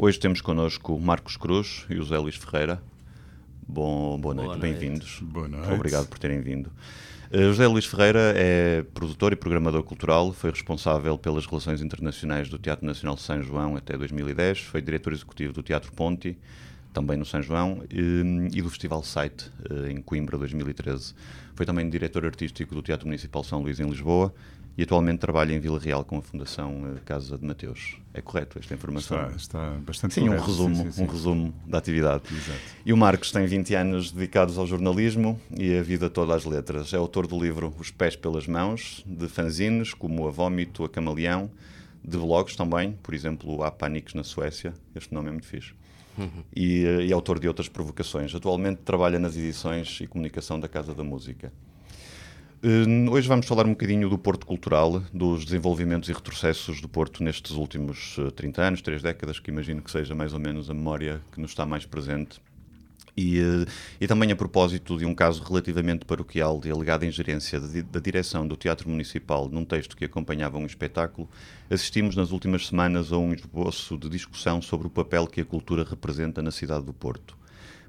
Hoje temos connosco Marcos Cruz e o José Luís Ferreira. Bom, boa noite, noite. bem-vindos. Boa noite. Obrigado por terem vindo. Uh, José Luís Ferreira é produtor e programador cultural, foi responsável pelas relações internacionais do Teatro Nacional de São João até 2010, foi diretor executivo do Teatro Ponti, também no São João, e, e do Festival Site, uh, em Coimbra, 2013. Foi também diretor artístico do Teatro Municipal São Luís, em Lisboa, e atualmente trabalha em Vila Real com a Fundação uh, Casa de Mateus. É correto esta informação? Está, está bastante Sim, um correto. resumo, Sim, sim, sim. um resumo da atividade. Exato. E o Marcos tem 20 anos dedicados ao jornalismo e a vida toda às letras. É autor do livro Os Pés pelas Mãos, de fanzines como A Vómito, A Camaleão, de blogs também, por exemplo, Há Pânicos na Suécia, este nome é muito fixe. E, eh, e autor de outras provocações. Atualmente trabalha nas edições e comunicação da Casa da Música. Uh, Hoje vamos falar um bocadinho do Porto Cultural, dos desenvolvimentos e retrocessos do Porto nestes últimos uh, 30 anos, três décadas, que imagino que seja mais ou menos a memória que nos está mais presente. E, uh, e também a propósito de um caso relativamente paroquial de alegada ingerência da direção do Teatro Municipal num texto que acompanhava um espetáculo, assistimos nas últimas semanas a um esboço de discussão sobre o papel que a cultura representa na cidade do Porto.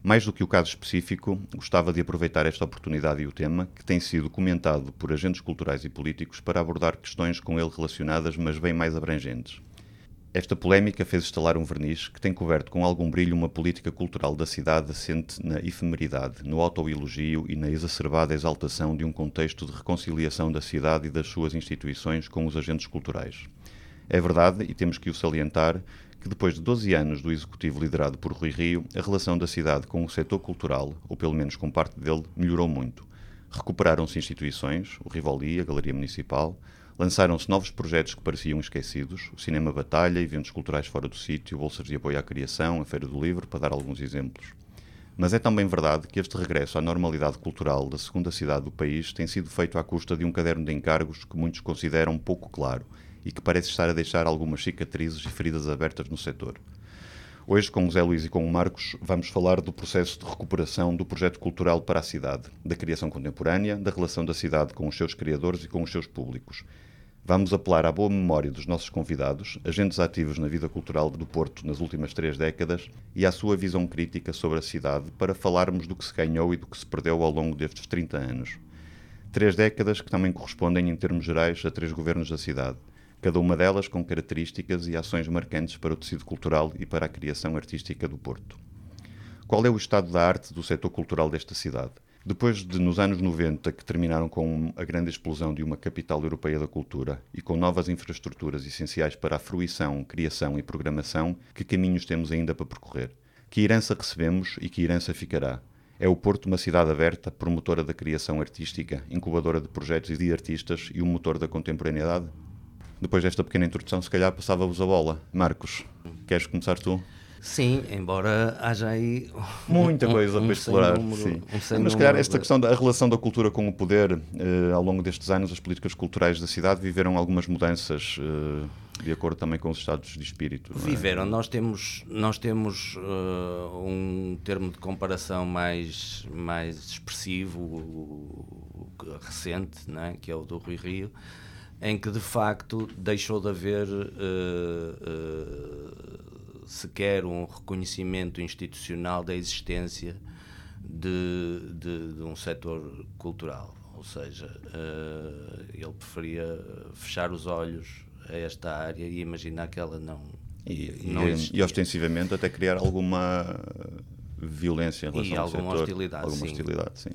Mais do que o caso específico, gostava de aproveitar esta oportunidade e o tema, que tem sido comentado por agentes culturais e políticos, para abordar questões com ele relacionadas, mas bem mais abrangentes. Esta polémica fez estalar um verniz que tem coberto com algum brilho uma política cultural da cidade assente na efemeridade, no autoelogio e na exacerbada exaltação de um contexto de reconciliação da cidade e das suas instituições com os agentes culturais. É verdade, e temos que o salientar, que depois de 12 anos do executivo liderado por Rui Rio, a relação da cidade com o setor cultural, ou pelo menos com parte dele, melhorou muito. Recuperaram-se instituições, o Rivoli, a Galeria Municipal, lançaram-se novos projetos que pareciam esquecidos, o Cinema Batalha, eventos culturais fora do sítio, bolsas de apoio à criação, a Feira do Livro, para dar alguns exemplos. Mas é também verdade que este regresso à normalidade cultural da segunda cidade do país tem sido feito à custa de um caderno de encargos que muitos consideram pouco claro e que parece estar a deixar algumas cicatrizes e feridas abertas no setor. Hoje, com o Zé Luís e com o Marcos, vamos falar do processo de recuperação do projeto cultural para a cidade, da criação contemporânea, da relação da cidade com os seus criadores e com os seus públicos. Vamos apelar à boa memória dos nossos convidados, agentes ativos na vida cultural do Porto nas últimas três décadas, e à sua visão crítica sobre a cidade, para falarmos do que se ganhou e do que se perdeu ao longo destes 30 anos. Três décadas que também correspondem, em termos gerais, a três governos da cidade, cada uma delas com características e ações marcantes para o tecido cultural e para a criação artística do Porto. Qual é o estado da arte do setor cultural desta cidade? Depois de, nos anos 90, que terminaram com a grande explosão de uma capital europeia da cultura e com novas infraestruturas essenciais para a fruição, criação e programação, que caminhos temos ainda para percorrer? Que herança recebemos e que herança ficará? É o Porto uma cidade aberta, promotora da criação artística, incubadora de projetos e de artistas e um motor da contemporaneidade? Depois desta pequena introdução, se calhar passava-vos a bola. Marcos, queres começar tu? Sim, embora haja aí Muita um- coisa um para explorar. sem-número- sim. um Mas, se calhar, número esta de- questão da relação da cultura com o poder, eh, ao longo destes anos, as políticas culturais da cidade viveram algumas mudanças, eh, de acordo também com os estados de espírito. é? Viveram, nós temos, nós temos uh, um termo de comparação mais, mais expressivo, recente, não é? que é o do Rui Rio, em que de facto deixou de haver uh, uh, sequer um reconhecimento institucional da existência de, de, de um setor cultural. Ou seja, uh, ele preferia fechar os olhos a esta área e imaginar que ela não, E, e, não e existia. ostensivamente até criar alguma violência em relação E ao alguma setor. hostilidade, Alguma sim. hostilidade, sim.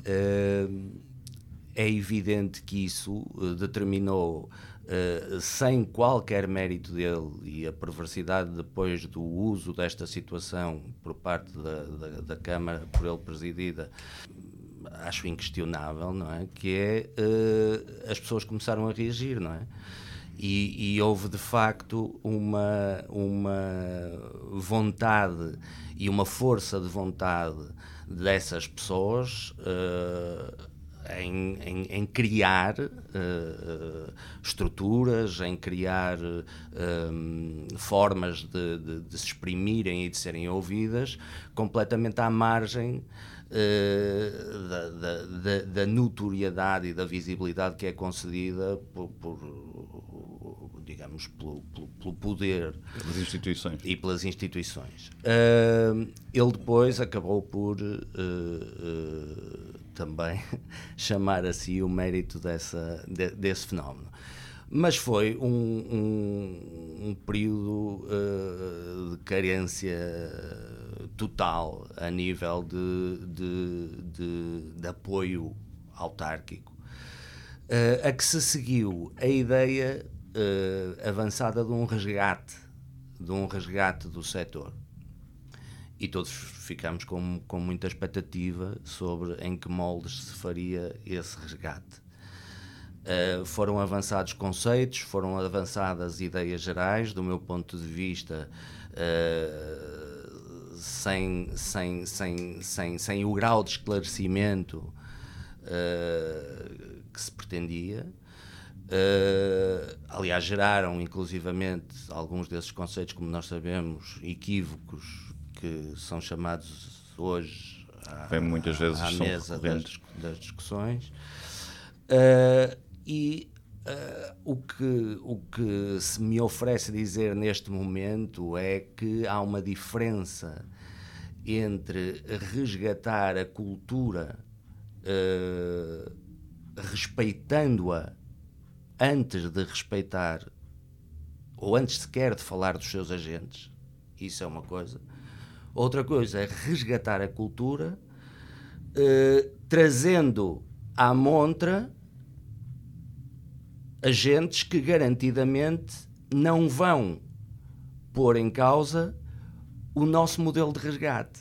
É evidente que isso eh, determinou, eh, sem qualquer mérito dele e a perversidade depois do uso desta situação por parte da, da, da Câmara, por ele presidida, acho inquestionável, não é? Que é eh, as pessoas começaram a reagir, não é? E, e, houve de facto uma, uma vontade e uma força de vontade dessas pessoas uh, em, em, em, criar uh, estruturas, em criar uh, formas de, de, de, se exprimirem e de serem ouvidas completamente à margem uh, da, da, da, da, notoriedade e da visibilidade que é concedida por, por digamos, pelo, pelo, pelo, poder. Pelas instituições. E pelas instituições. Uh, ele depois acabou por também chamar a si o mérito dessa, de, desse fenómeno. Mas foi um, um, um período de carência total a nível de, de, de, de apoio autárquico, uh, a que se seguiu a ideia uh, avançada de um resgate, de um resgate do setor. E todos ficamos com, com muita expectativa sobre em que moldes se faria esse resgate. Uh, foram avançados conceitos, foram avançadas ideias gerais, do meu ponto de vista, uh, sem, sem, sem, sem, sem o grau de esclarecimento uh, que se pretendia. Uh, aliás, geraram inclusivamente alguns desses conceitos, como nós sabemos, equívocos que são chamados hoje à, muitas vezes à mesa das, das, discussões. Uh, e uh, o, que, o que se me oferece dizer neste momento é que há uma diferença entre resgatar a cultura respeitando-a antes de respeitar, ou antes sequer de falar dos seus agentes, isso é uma coisa. Outra coisa é resgatar a cultura, eh, trazendo à montra agentes que garantidamente não vão pôr em causa o nosso modelo de resgate.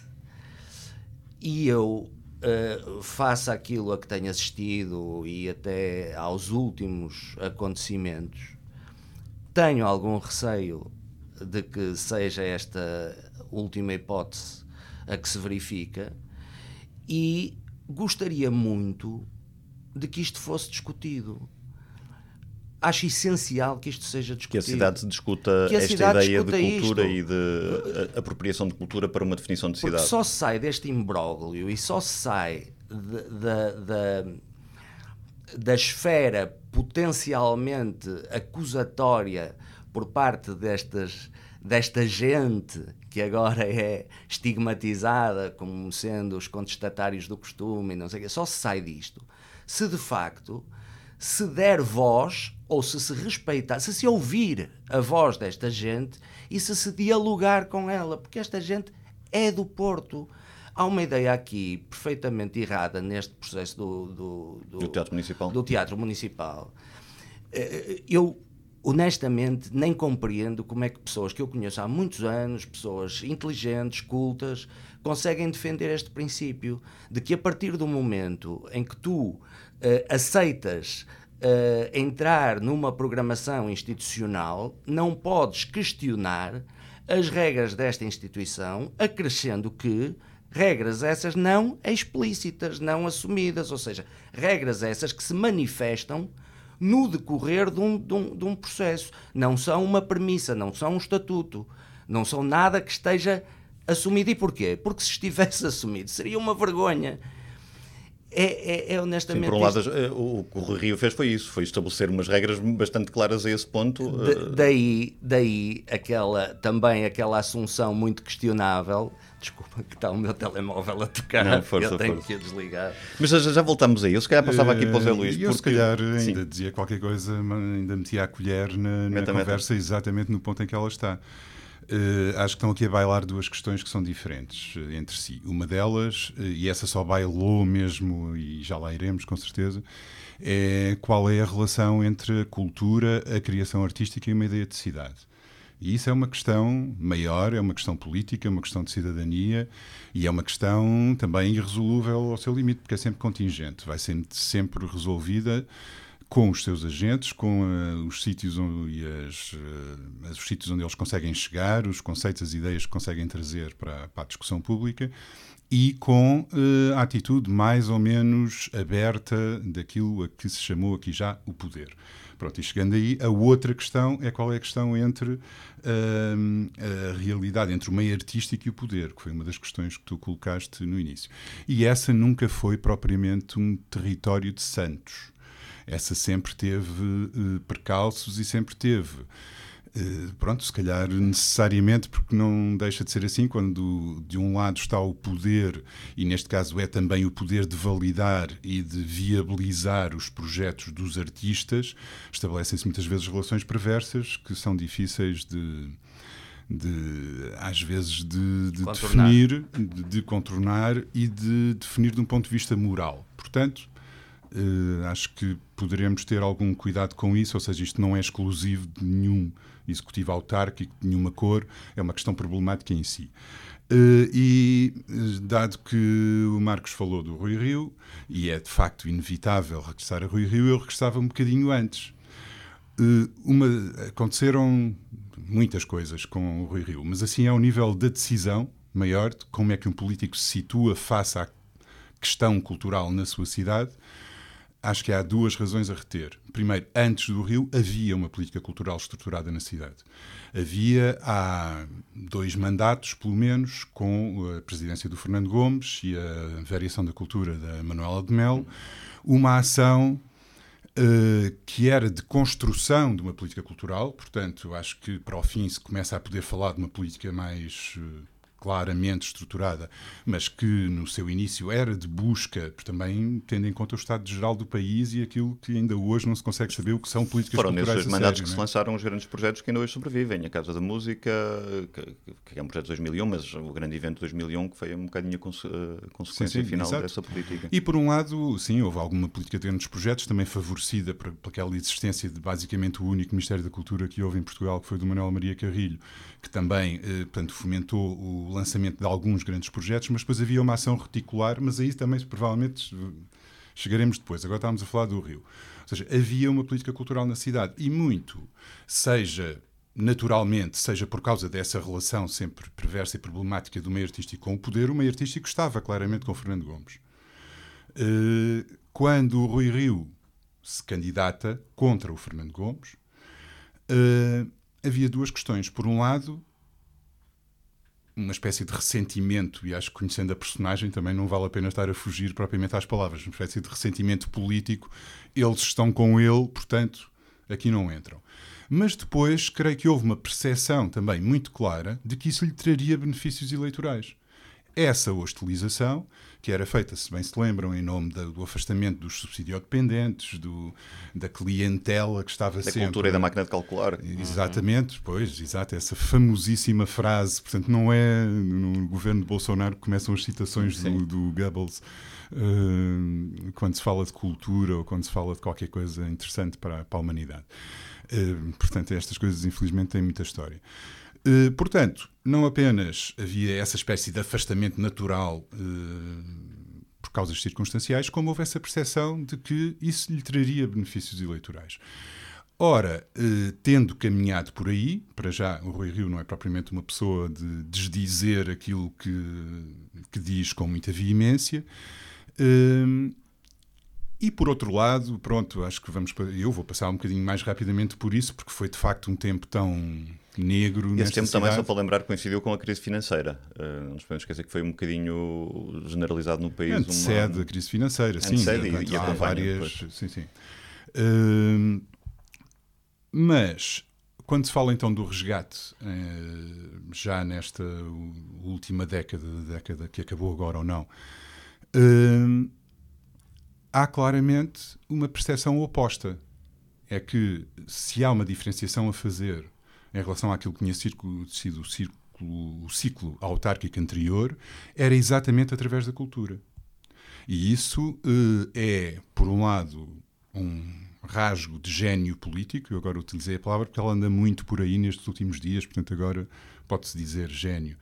E eu uh, face àquilo a que tenho assistido e até aos últimos acontecimentos, tenho algum receio de que seja esta última hipótese a que se verifica e gostaria muito de que isto fosse discutido acho essencial que isto seja discutido. Que a cidade se discuta esta cidade ideia discuta de cultura isto. e de apropriação de cultura para uma definição de cidade. Porque só sai deste imbróglio e só sai da, da, da esfera potencialmente acusatória por parte destas, desta gente que agora é estigmatizada como sendo os contestatários do costume e não sei o quê, só se sai disto se de facto se der voz ou se se respeitar, se se ouvir a voz desta gente e se se dialogar com ela, porque esta gente é do Porto. Há uma ideia aqui perfeitamente errada neste processo do, do, do, do Teatro Municipal. Do teatro municipal. Eh, eu honestamente nem compreendo como é que pessoas que eu conheço há muitos anos, pessoas inteligentes, cultas, conseguem defender este princípio de que a partir do momento em que tu uh, aceitas uh, entrar numa programação institucional, não podes questionar as regras desta instituição, acrescendo que regras essas não explícitas, não assumidas, ou seja, regras essas que se manifestam no decorrer de um, de, um, de um, processo. Não são uma premissa, não são um estatuto, não são nada que esteja assumido. E porquê? Porque se estivesse assumido seria uma vergonha é, é, é honestamente. Sim, por um lado, isto... Eh, o que o Rio fez foi isso, foi estabelecer umas regras bastante claras a esse ponto. De, eh, daí, daí aquela, também aquela assunção muito questionável. Desculpa que está o meu telemóvel a tocar, Não, força, eu tenho força. que desligar. Mas já, já voltamos aí. Eu se calhar passava aqui para o Zé Luís. Eu porque... se calhar ainda Sim. dizia qualquer coisa, ainda metia a colher na, na conversa meta. exatamente no ponto em que ela está. Uh, acho que estão aqui a bailar duas questões que são diferentes uh, entre si. Uma delas, uh, e essa só bailou mesmo, e já lá iremos com certeza, é qual é a relação entre a cultura, a criação artística e uma ideia de cidade. E isso é uma questão maior, é uma questão política, é uma questão de cidadania e é uma questão também irresolúvel ao seu limite, porque é sempre contingente, vai ser sempre resolvida com os seus agentes, com uh, os sítios onde, as, uh, os sítios onde eles conseguem chegar, os conceitos, as ideias que conseguem trazer para, para a discussão pública e com uh, a atitude mais ou menos aberta daquilo a que se chamou aqui já o poder. Pronto, e chegando aí, a outra questão é qual é a questão entre uh, a realidade, entre o meio artístico e o poder, que foi uma das questões que tu colocaste no início. E essa nunca foi propriamente um território de santos essa sempre teve uh, percalços e sempre teve. Uh, pronto, se calhar necessariamente, porque não deixa de ser assim, quando de um lado está o poder, e neste caso é também o poder de validar e de viabilizar os projetos dos artistas, estabelecem-se muitas vezes relações perversas que são difíceis de, de às vezes de, de definir, de, de, contornar e de definir de um ponto de vista moral. Portanto, Uh, acho que poderemos ter algum cuidado com isso, ou seja, isto não é exclusivo de nenhum executivo autárquico, de nenhuma cor, é uma questão problemática em si. Uh, e dado que o Marcos falou do Rui Rio, e é de facto inevitável regressar a Rui Rio, eu regressava um bocadinho antes. Uh, uma, aconteceram muitas coisas com o Rui Rio, mas assim ao nível da decisão maior, de como é que um político se situa face à questão cultural na sua cidade, acho que há duas razões a reter. Primeiro, antes do Rio havia uma política cultural estruturada na cidade. Havia há dois mandatos, pelo menos, com a presidência do Fernando Gomes e a variação da cultura da Manuela de Mel, uma ação uh, que era de construção de uma política cultural. Portanto, acho que para o fim se começa a poder falar de uma política mais uh, claramente estruturada, mas que no seu início era de busca, também tendo em conta o estado geral do país e aquilo que ainda hoje não se consegue saber o que são políticas Foram culturais. Foram nesses mandatos sério, que se é? lançaram os grandes projetos que ainda hoje sobrevivem. A Casa da Música, que, é um projeto de 2001, mas o grande evento de 2001 que foi um bocadinho a consequência sim, sim, final exato. dessa política. E por um lado, sim, houve alguma política de grandes projetos, também favorecida por, por aquela existência de basicamente o único Ministério da Cultura que houve em Portugal, que foi do Manuel Maria Carrilho, que também, eh, portanto, fomentou o lançamento de alguns grandes projetos, mas depois havia uma ação reticular, mas aí também provavelmente chegaremos depois. Agora estávamos a falar do Rio. Ou seja, havia uma política cultural na cidade e muito, seja naturalmente, seja por causa dessa relação sempre perversa e problemática do meio artístico com o poder, o meio artístico estava claramente com Fernando Gomes. Eh, quando o Rui Rio se candidata contra o Fernando Gomes, eh, havia duas questões. Por um lado, uma espécie de ressentimento, e acho que conhecendo a personagem também não vale a pena estar a fugir propriamente às palavras, uma espécie de ressentimento político. Eles estão com ele, portanto, aqui não entram. Mas depois, creio que houve uma percepção também muito clara de que isso lhe traria benefícios eleitorais. Essa hostilização que era feita, se bem se lembram, em nome da, do afastamento dos subsidiodependentes, do, da clientela que estava da sempre... Da cultura e da máquina de calcular. Exatamente, pois, exato, essa famosíssima frase, portanto não é no governo de Bolsonaro que começam as citações do, do, Goebbels uh, quando se fala de cultura ou quando se fala de qualquer coisa interessante para, para a humanidade. Uh, portanto, estas coisas infelizmente têm muita história. Uh, portanto, não apenas havia essa espécie de afastamento natural uh, por causas circunstanciais, como houve essa percepção de que isso lhe traria benefícios eleitorais. Ora, uh, tendo caminhado por aí, para já o Rui Rio não é propriamente uma pessoa de desdizer aquilo que, que diz com muita veemência, e por outro lado, pronto, acho que vamos. Eu vou passar um bocadinho mais rapidamente por isso, porque foi de facto um tempo tão negro. Esse tempo cidade. também, só para lembrar, coincidiu com a crise financeira. Uh, não nos podemos esquecer que foi um bocadinho generalizado no país. Antecede uma... a crise financeira, sim. Antecede e, e há várias. Sim, sim. Uh, mas, quando se fala então do resgate, uh, já nesta última década, década que acabou agora ou não, há claramente uma percepção oposta. É que se há uma diferenciação a fazer em relação àquilo que tinha sido o círculo, o ciclo autárquico anterior, era exatamente através da cultura. E isso uh, é, por um lado, um rasgo de gênio político, eu agora utilizei a palavra porque ela anda muito por aí nestes últimos dias, portanto agora pode-se dizer gênio,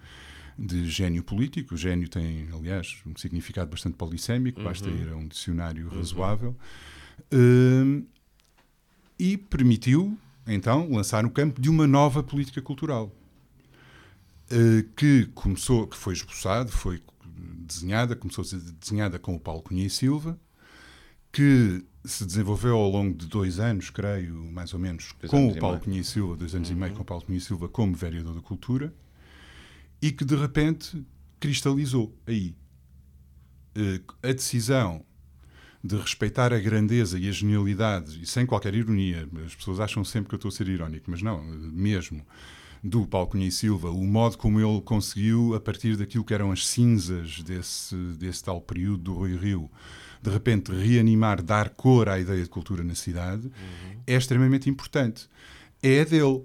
de gênio político. O gênio tem, aliás, um significado bastante polissémico, uhum. basta ir a um dicionário uhum. razoável. Uh, e permitiu, então, lançar no campo de uma nova política cultural uh, que começou, que foi esboçado, foi desenhada, começou a ser desenhada com o Paulo Cunha e Silva, que se desenvolveu ao longo de dois anos, creio, mais ou menos, dois com o Paulo Cunha e Silva, dois anos uhum. e meio com o Paulo Cunha e Silva como vereador da cultura, e que de repente cristalizou aí. Uh, a decisão de respeitar a grandeza e a genialidade, e sem qualquer ironia, as pessoas acham sempre que eu estou a ser irónico, mas não, mesmo, do Paulo Cunha e Silva, o modo como ele conseguiu, a partir daquilo que eram as cinzas desse, desse tal período do Rui Rio, de repente reanimar, dar cor à ideia de cultura na cidade, uhum. é extremamente importante. É dele.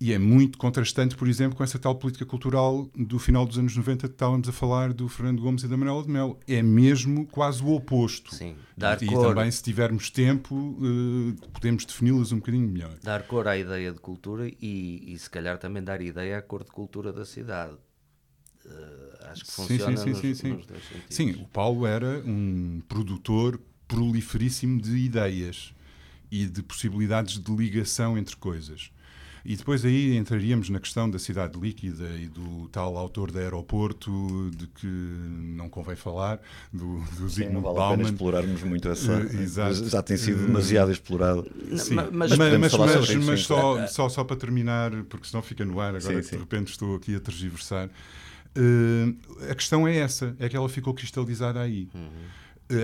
E é muito contrastante, por exemplo, com essa tal política cultural do final dos anos 90 que estávamos a falar do Fernando Gomes e da Manuela de Melo. É mesmo quase o oposto. Sim, dar e cor. também, se tivermos tempo, uh, podemos defini-las um bocadinho melhor. Dar cor à ideia de cultura e, e, se calhar, também dar ideia à cor de cultura da cidade. Uh, acho que funciona sim, sim, sim, nos, sim, nos dois sentidos. Sim, o Paulo era um produtor proliferíssimo de ideias e de possibilidades de ligação entre coisas. E depois aí entraríamos na questão da cidade líquida e do tal autor de aeroporto de que não convém falar, do, do Sim, não vale Bauman. pena explorarmos muito essa. Uh, já tem sido demasiado explorado. Sim. Mas, mas, mas, mas, mas só, só, só para terminar, porque senão fica no ar, agora sim, que de repente estou aqui a tergiversar. Uh, a questão é essa, é que ela ficou cristalizada aí. Uhum.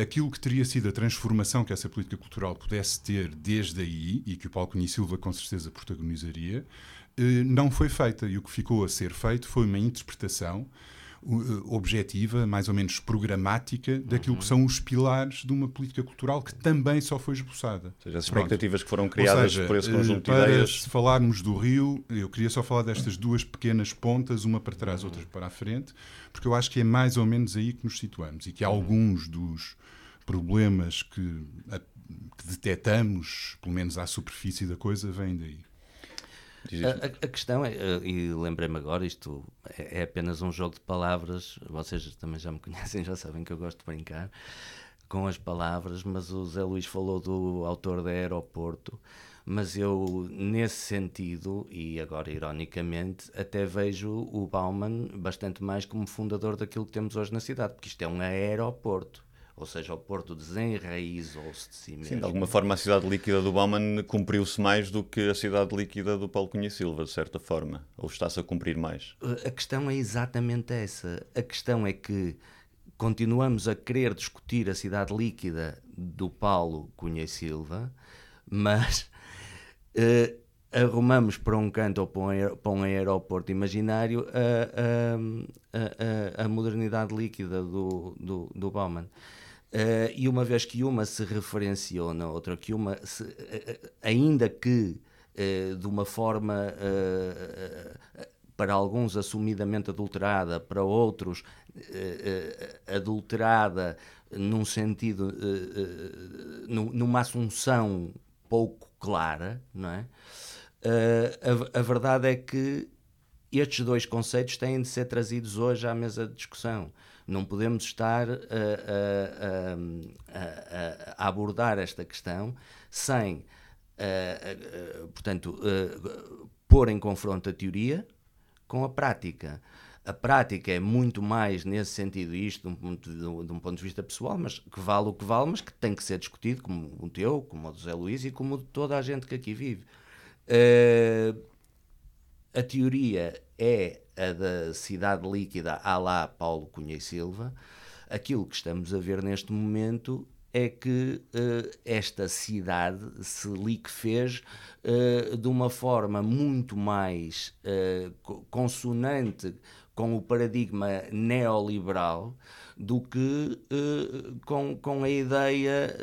Aquilo que teria sido a transformação que essa política cultural pudesse ter desde aí, e que o Paulo Cunha Silva com certeza protagonizaria, eh, não foi feita. E o que ficou a ser feito foi uma interpretação objetiva, mais ou menos programática, daquilo uhum. que são os pilares de uma política cultural que também só foi esboçada. Ou seja, as expectativas Pronto. que foram criadas seja, por esse conjunto de ideias. Se falarmos do Rio, eu queria só falar destas duas pequenas pontas, uma para trás, outra para a frente, porque eu acho que é mais ou menos aí que nos situamos e que alguns dos problemas que, a, que detectamos, pelo menos à superfície da coisa, vêm daí. A, a, questão é, eh, e lembrei-me agora, isto é, é, apenas um jogo de palavras, vocês também já me conhecem, já sabem que eu gosto de brincar com as palavras, mas o Zé Luís falou do autor da Aeroporto, mas eu, nesse sentido, e agora ironicamente, até vejo o Bauman bastante mais como fundador daquilo que temos hoje na cidade, porque isto é um aeroporto ou seja, o Porto desenraizou-se de si mesmo. Sim, de alguma forma a cidade líquida do Bauman cumpriu-se mais do que a cidade líquida do Paulo Cunha Silva, de certa forma, ou está-se a cumprir mais? A questão é exatamente essa. A questão é que continuamos a querer discutir a cidade líquida do Paulo Cunha Silva, mas uh, arrumamos para um canto ou para um, aeroporto imaginário a, a, a, a modernidade líquida do, do, do Bauman. Uh, e uma vez que uma se referenciou na outra, que uma, se, uh, ainda que uh, de uma forma para alguns assumidamente adulterada, para outros adulterada num sentido, numa assunção pouco clara, não é? A, a verdade é que estes dois conceitos têm de ser trazidos hoje à mesa de discussão. Não podemos estar a, a, a, a abordar esta questão sem, portanto, pôr em confronto a teoria com a prática. A prática é muito mais nesse sentido, isto de um, ponto de, um ponto de vista pessoal, mas que vale o que vale, mas que tem que ser discutido, como o teu, como o do José Luís e como de toda a gente que aqui vive. Uh, a teoria é a da cidade líquida à lá Paulo Cunha e Silva. Aquilo que estamos a ver neste momento é que uh, esta cidade se liquefez uh, de uma forma muito mais uh, consonante com o paradigma neoliberal do que com, com a ideia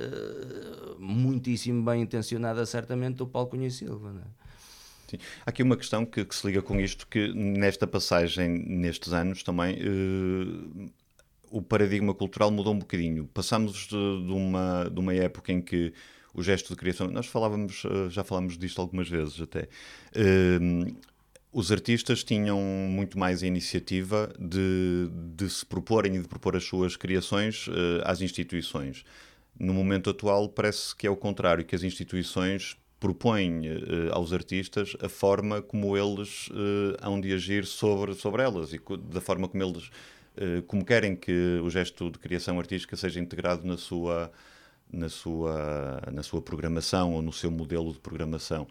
muitíssimo bem intencionada, certamente, do Paulo Cunha Silva. Não é? Sim. Há aqui uma questão que, que, se liga com isto, que nesta passagem, nestes anos também, uh, o paradigma cultural mudou um bocadinho. Passámos de, de, uma, de uma época em que o gesto de criação, nós falávamos, uh, já falámos disto algumas vezes até, uh, os artistas tinham muito mais a iniciativa de, de se proporem e de propor as suas criações às instituições. No momento atual parece que é o contrário, que as instituições propõe uh, aos artistas a forma como eles uh, hão de agir sobre, sobre elas e da forma como eles uh, como querem que o gesto de criação artística seja integrado na sua na sua na sua programação ou no seu modelo de programação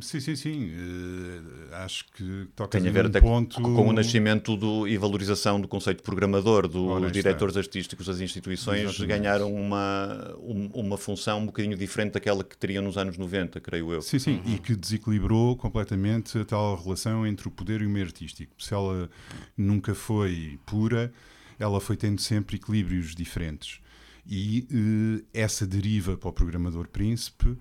sim, sim, sim. Uh, acho que toca Tem a ver até ponto... com o nascimento do, e valorização do conceito de programador, dos diretores artísticos das instituições Exatamente. ganharam uma, uma função um bocadinho diferente daquela que teriam nos anos 90, creio eu. Sim, sim, uhum. e que desequilibrou completamente a tal relação entre o poder e o meio artístico. Se ela nunca foi pura, ela foi tendo sempre equilíbrios diferentes. E uh, essa deriva para o programador príncipe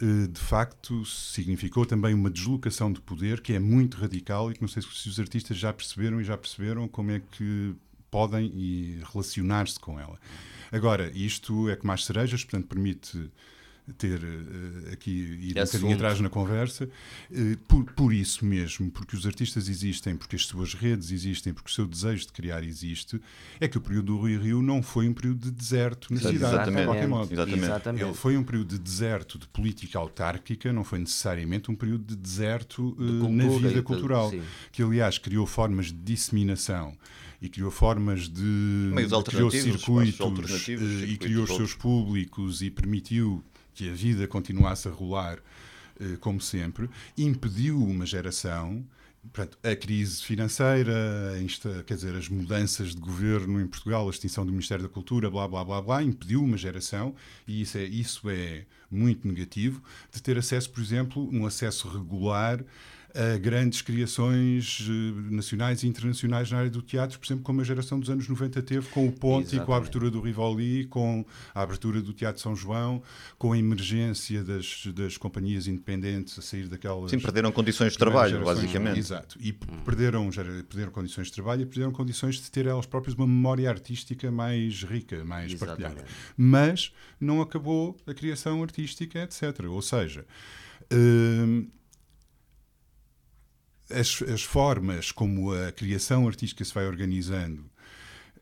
de facto significou também uma deslocação de poder que é muito radical e que não sei se os artistas já perceberam e já perceberam como é que podem relacionar-se com ela. Agora, isto é que mais cerejas, portanto, permite ter uh, aqui ir um bocadinho atrás na conversa, uh, por, por isso mesmo, porque os artistas existem, porque as suas redes existem, porque o seu desejo de criar existe, é que o período do Rui Rio não foi um período de deserto na cidade, Exatamente. de qualquer modo. Exatamente. Exatamente. Ele foi um período de deserto de política autárquica, não foi necessariamente um período de deserto uh, de na vida cultural, de, que aliás criou formas de disseminação e criou formas de Meios criou circuitos e criou os seus públicos e permitiu que a vida continuasse a rolar eh, como sempre, impediu uma geração. Portanto, a crise financeira, quer dizer, as mudanças de governo em Portugal, a extinção do Ministério da Cultura, blá, blá, blá, blá, impediu uma geração, e isso é, isso é muito negativo, de ter acesso, por exemplo, um acesso regular a grandes criações eh, nacionais e internacionais na área do teatro, por exemplo, como a geração dos anos 90 teve com o Ponte Exatamente. e com a abertura do Rivoli, com a abertura do Teatro São João, com a emergência das, das companhias independentes a sair daquelas... Sim, perderam condições de trabalho, basicamente. Exato. E perderam, perderam condições de trabalho e perderam condições de ter elas próprias uma memória artística mais rica, mais Exatamente. partilhada. Mas não acabou a criação artística, etc. Ou seja... Hum, as, as formas como a criação artística se vai organizando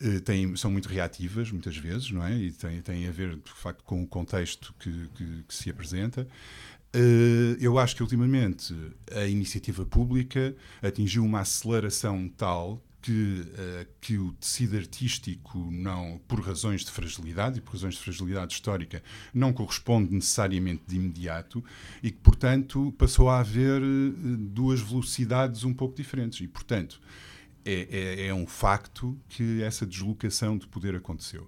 eh, tem, são muito reativas, muitas vezes, não é? E tem, tem a ver, de facto, com o contexto que, que, que se apresenta. Uh, eu acho que, ultimamente, a iniciativa pública atingiu uma aceleração tal que, uh, que o tecido artístico, não, por razões de fragilidade e por razões de fragilidade histórica, não corresponde necessariamente de imediato e que, portanto, passou a haver uh, duas velocidades um pouco diferentes. E, portanto, é, é, é, um facto que essa deslocação de poder aconteceu.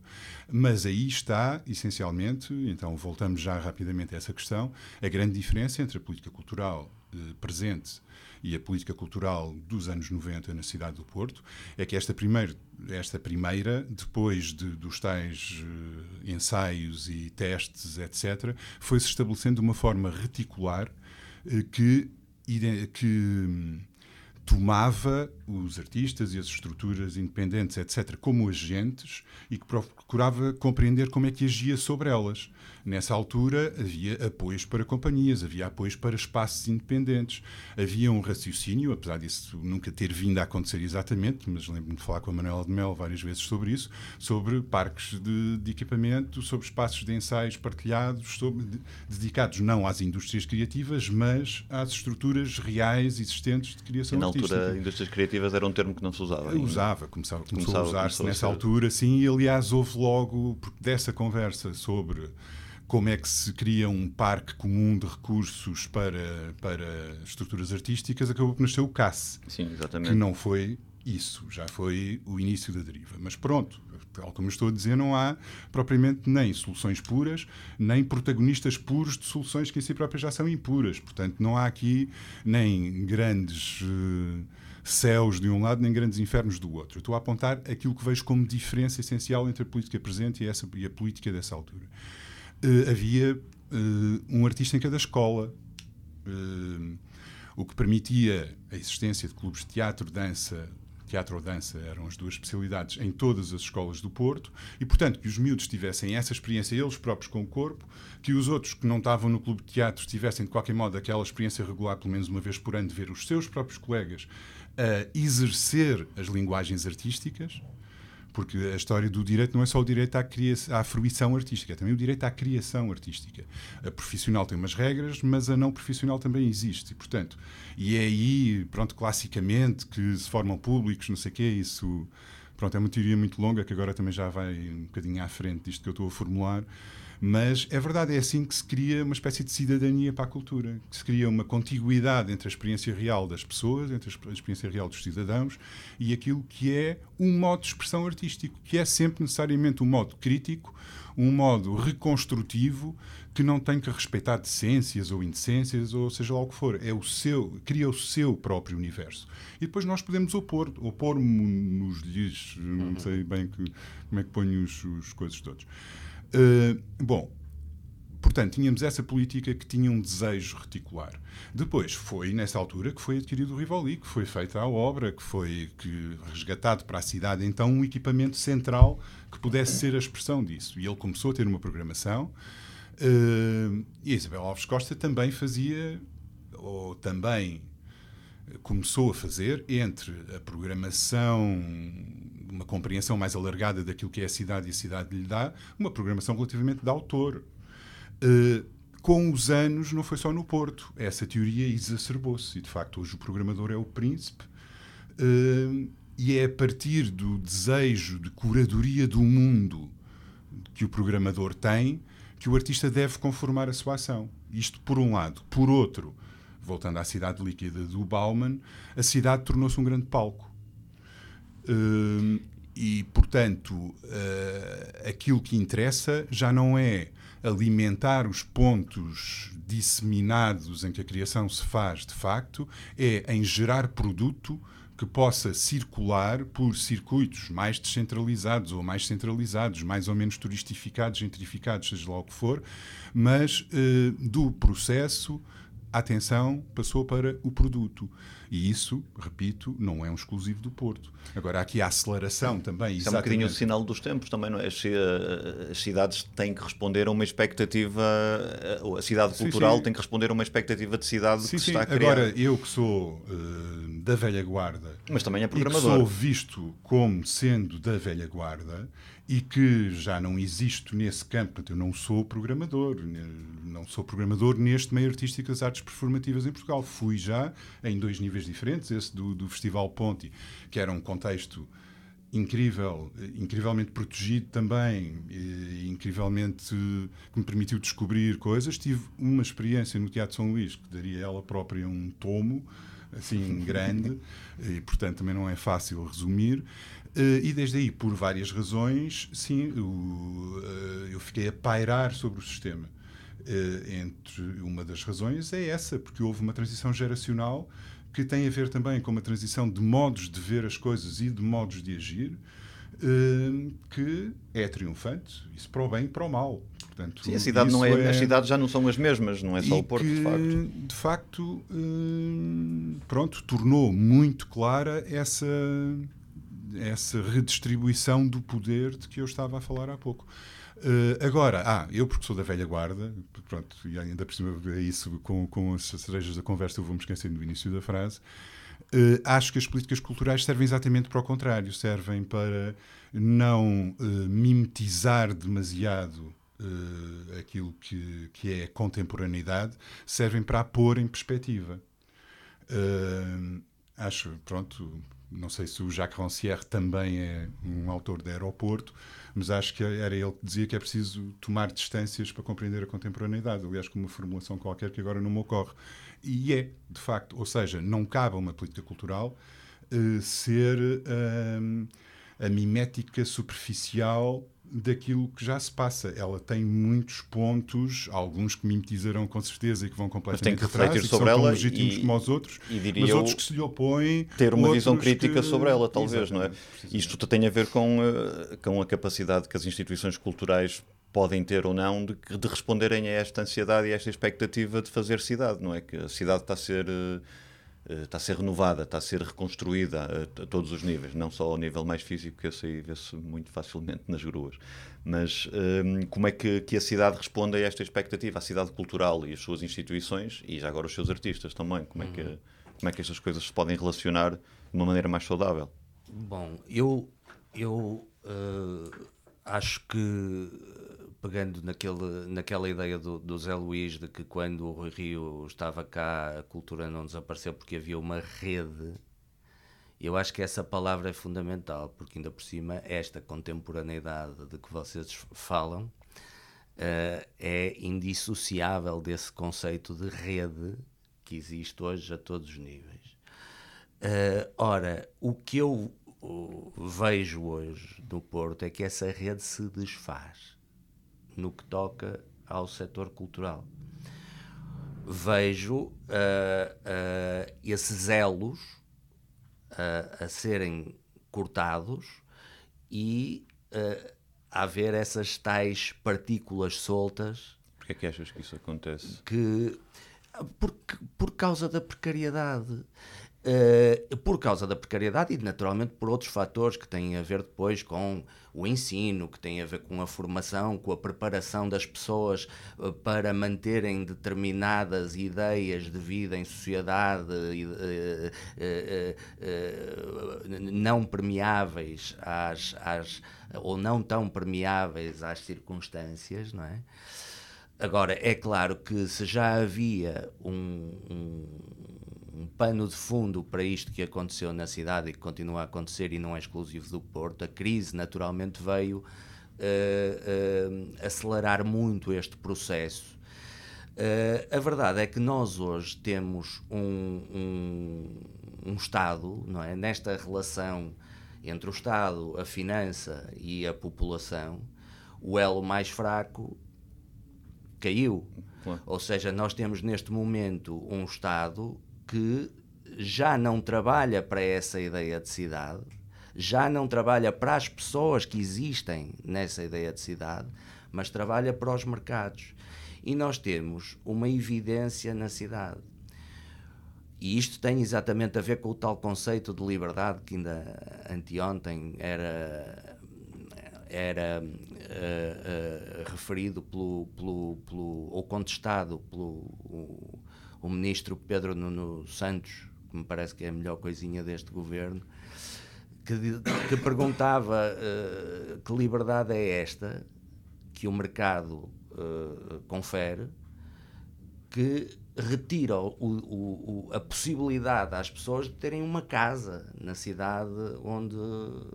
Mas aí está, essencialmente, então voltamos já rapidamente a essa questão, a grande diferença entre a política cultural eh, presente e a política cultural dos anos 90 na cidade do Porto, é que esta, primeiro, esta primeira, depois de, dos tais uh, ensaios e testes, etc., foi-se estabelecendo de uma forma reticular uh, que, que hum, tomava os artistas e as estruturas independentes, etc., como agentes e que procurava compreender como é que agia sobre elas. Nessa altura havia apoios para companhias, havia apoios para espaços independentes, havia um raciocínio, apesar disso nunca ter vindo a acontecer exatamente, mas lembro-me de falar com a Manuela de Mel várias vezes sobre isso, sobre parques de, de equipamento, sobre espaços de ensaios partilhados, sobre, de, dedicados não às indústrias criativas, mas às estruturas reais existentes de criação e na artística. altura, indústrias criativas era um termo que não se usava. Ainda. Usava, começava, começou começava, a usar-se nessa altura, sim, e aliás houve logo, dessa conversa sobre como é que se cria um parque comum de recursos para, para estruturas artísticas, acabou por nascer o CAS. Sim, exatamente. Que não foi isso, já foi o início da deriva. Mas pronto, tal como estou a dizer, não há propriamente nem soluções puras, nem protagonistas puros de soluções que em si próprias já são impuras. Portanto, não há aqui nem grandes. Uh, céus de um lado nem grandes infernos do outro. estou a apontar aquilo que vejo como diferença essencial entre a política presente e, essa, e a política dessa altura uh, havia uh, um artista em cada escola. Uh, o que permitia a existência de clubes de teatro, dança, teatro ou dança eram as duas especialidades em todas as escolas do Porto e, portanto, que os miúdos tivessem essa experiência eles próprios com o corpo, que os outros que não estavam no clube de teatro tivessem, de qualquer modo, aquela experiência regular, pelo menos uma vez por ano, de ver os seus próprios colegas a exercer as linguagens artísticas porque a história do direito não é só o direito à, à fruição artística, é também o direito à criação artística. A profissional tem umas regras, mas a não profissional também existe. E, portanto, e é aí, pronto, classicamente, que se formam públicos, não sei o quê, isso... Pronto, é uma teoria muito longa que agora também já vai um bocadinho à frente disto que eu estou a formular. Mas é verdade, é assim que se cria uma espécie de cidadania para a cultura, que se cria uma contiguidade entre a experiência real das pessoas, entre a experiência real dos cidadãos e aquilo que é um modo de expressão artístico, que é sempre necessariamente um modo crítico, um modo reconstrutivo que não tem que respeitar decências ou indecências ou seja lá o que for. É o seu, cria o seu próprio universo. E depois nós podemos opor, opor-nos-lhes, não uhum. sei bem que, como é que ponho os, os coisas todos. Uh, bom, portanto, tínhamos essa política que tinha um desejo reticular. Depois foi nessa altura que foi adquirido o Rivoli, que foi feita a obra, que foi que, resgatado para a cidade então um equipamento central que pudesse ser a expressão disso. E ele começou a ter uma programação. Uh, e a Isabel Alves Costa também fazia, ou também começou a fazer, entre a programação uma compreensão mais alargada daquilo que é a cidade e a cidade lhe dá, uma programação relativamente de autor. Uh, com os anos, não foi só no Porto. Essa teoria exacerbou-se e, de facto, hoje o programador é o príncipe. Uh, e é a partir do desejo de curadoria do mundo que o programador tem que o artista deve conformar a sua ação. Isto por um lado. Por outro, voltando à cidade líquida do Bauman, a cidade tornou-se um grande palco. Uh, e, portanto, uh, aquilo que interessa já não é alimentar os pontos disseminados em que a criação se faz de facto, é em gerar produto que possa circular por circuitos mais descentralizados ou mais centralizados, mais ou menos turistificados, gentrificados, seja lá o que for, mas uh, do processo a atenção passou para o produto. E isso, repito, não é um exclusivo do Porto. Agora, há aqui a aceleração também. Isso é um bocadinho o sinal dos tempos também, não é? As, as, cidades têm que responder a uma expectativa, eh, a cidade cultural sim, sim. tem que responder a uma expectativa de cidade sim, que se está a criar. Agora, eu que sou uh, da velha guarda, mas também é programador. E que sou visto como sendo da velha guarda, e que já não existo nesse campo. Portanto, eu não sou programador, não sou programador neste meio artístico das artes performativas em Portugal. Fui já em dois níveis diferentes, esse do, do Festival Ponti, que era um contexto incrível, incrivelmente protegido também, incrivelmente que me permitiu descobrir coisas. Tive uma experiência no Teatro São Luís que daria ela própria um tomo assim grande e portanto também não é fácil resumir Uh, e desde aí, por várias razões, sim, eu, uh, eu fiquei a pairar sobre o sistema. Uh, entre uma das razões é essa, porque houve uma transição geracional que tem a ver também com uma transição de modos de ver as coisas e de modos de agir, que é triunfante, isso para o bem e para o mal. Portanto, Sim, a cidade não é, é, as cidades já não são as mesmas, não é só o Porto, que, de facto. De facto, pronto, tornou muito clara essa essa redistribuição do poder de que eu estava a falar há pouco. Uh, agora, ah, eu porque sou da velha guarda, pronto, e ainda por cima é isso, com, com as cerejas da conversa eu vou-me esquecendo do início da frase, uh, acho que as políticas culturais servem exatamente para o contrário, servem para não uh, mimetizar demasiado aquilo que, que é contemporaneidade, servem para a pôr em perspectiva. acho, pronto, não sei se o Jacques Rancière também é um autor de aeroporto, mas acho que era ele que dizia que é preciso tomar distâncias para compreender a contemporaneidade. Aliás, com uma formulação qualquer que agora não me ocorre. E é, de facto, ou seja, não cabe a uma política cultural uh, ser uh, a mimética superficial daquilo que já se passa. Ela tem muitos pontos, alguns que mimetizarão com certeza e que vão completamente mas tem que refletir sobre ela legítimos e, como os outros, e diria mas outros que se lhe opõem ter uma visão crítica que... sobre ela, talvez, não é? Isto tem a ver com, eh, com a capacidade que as instituições culturais podem ter ou não de, de responderem a esta ansiedade e a esta expectativa de fazer cidade, não é? Que a cidade está a ser eh, está a ser renovada, está a ser reconstruída a, a, todos os níveis, não só ao nível mais físico, que esse aí vê-se muito facilmente nas gruas, mas um, ehm, como é que, que, a cidade responde a esta expectativa, a cidade cultural e as suas instituições, e já agora os seus artistas também, como é que, como é que estas coisas se podem relacionar de uma maneira mais saudável? Bom, eu Eu uh, acho que, pegando naquele, naquela ideia do, do Zé Luís de que quando o Rui Rio estava cá a cultura não desapareceu porque havia uma rede, eu acho que essa palavra é fundamental, porque ainda por cima esta contemporaneidade de que vocês falam uh, é indissociável desse conceito de rede que existe hoje a todos os níveis. Uh, ora, o que eu vejo hoje no Porto é que essa rede se desfaz no que toca ao setor cultural. Vejo uh, uh, esses elos uh, a serem cortados e a haver essas tais partículas soltas. Porquê é que achas que isso acontece? Que, por, por causa da precariedade. Por causa da precariedade e naturalmente por outros fatores que têm a ver depois com o ensino, que têm a ver com a formação, com a preparação das pessoas uh, para manterem determinadas ideias de vida em sociedade uh, não permeáveis às, às, ou não tão permeáveis às circunstâncias, não é? Agora, é claro que se já havia um um pano de fundo para isto que aconteceu na cidade e que continua a acontecer e não é exclusivo do Porto. A crise, naturalmente, veio uh, uh, acelerar muito este processo. Uh, a verdade é que nós hoje temos um, um, um, Estado, não é? nesta relação entre o Estado, a finança e a população, o elo mais fraco caiu. Claro. Ou seja, nós temos neste momento um Estado que já não trabalha para essa ideia de cidade, já não trabalha para as pessoas que existem nessa ideia de cidade, mas trabalha para os mercados. E nós temos uma evidência na cidade. E isto tem exatamente a ver com o tal conceito de liberdade que ainda anteontem era, era uh, uh, referido pelo, pelo, pelo, ou contestado pelo ministro Pedro Nuno Santos, que me parece que é a melhor coisinha deste governo, que, que perguntava uh, que liberdade é esta que o mercado uh, confere, que retira o, o, o, a possibilidade às pessoas de terem uma casa na cidade onde,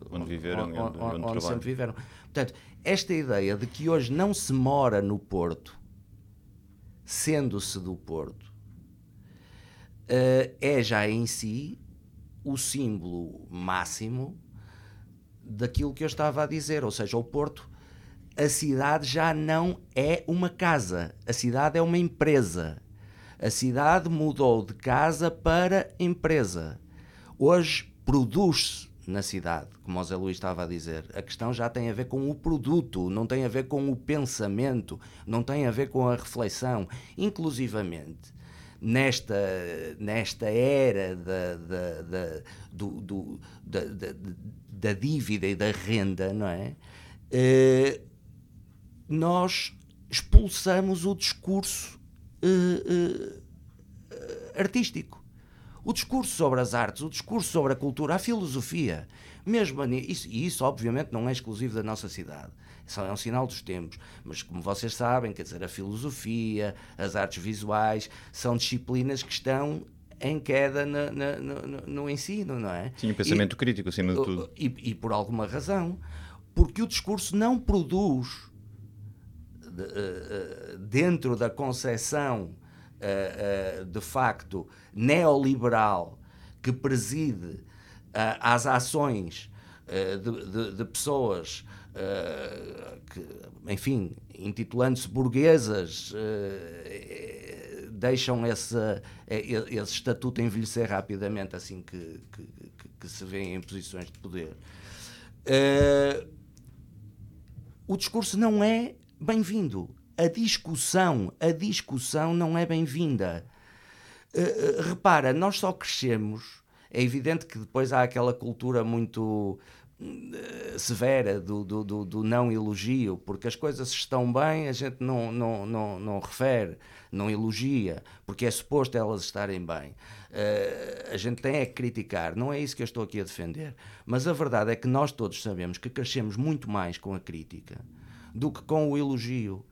onde viveram, onde, onde, onde, onde sempre viveram. Portanto, esta ideia de que hoje não se mora no Porto, sendo-se do Porto, uh, é já em si o símbolo máximo daquilo que eu estava a dizer, ou seja, o Porto, a cidade já não é uma casa, a cidade é uma empresa. A cidade mudou de casa para empresa. Hoje produz-se na cidade, como o Zé Luís estava a dizer. A questão já tem a ver com o produto, não tem a ver com o pensamento, não tem a ver com a reflexão. Inclusivamente, nesta, nesta era da, da, da, do, do, da, da, da, dívida e da renda, não é? Uh, nós expulsamos o discurso uh, uh, artístico. O discurso sobre as artes, o discurso sobre a cultura, a filosofia, mesmo isso, e isso obviamente não é exclusivo da nossa cidade é um sinal dos tempos. Mas como vocês sabem, quer dizer, a filosofia, as artes visuais, são disciplinas que estão em queda no, no, no ensino, não é? Sim, o pensamento e, crítico, acima de tudo. E, e, por alguma razão. Porque o discurso não produz, de, uh, dentro da concepção, uh, de facto, neoliberal que preside às ações de, de, de pessoas que, enfim, intitulando-se burguesas, deixam esse, esse estatuto envelhecer rapidamente assim que, que, que se vêem em posições de poder. Uh, o discurso não é bem-vindo. A discussão, a discussão não é bem-vinda. repara, nós só crescemos. É evidente que depois há aquela cultura muito severa do, do, do, do, não elogio, porque as coisas estão bem, a gente não, não, não, não refere, não elogia, porque é suposto elas estarem bem. Uh, a gente tem é que criticar, não é isso que eu estou aqui a defender. Mas a verdade é que nós todos sabemos que crescemos muito mais com a crítica do que com o elogio.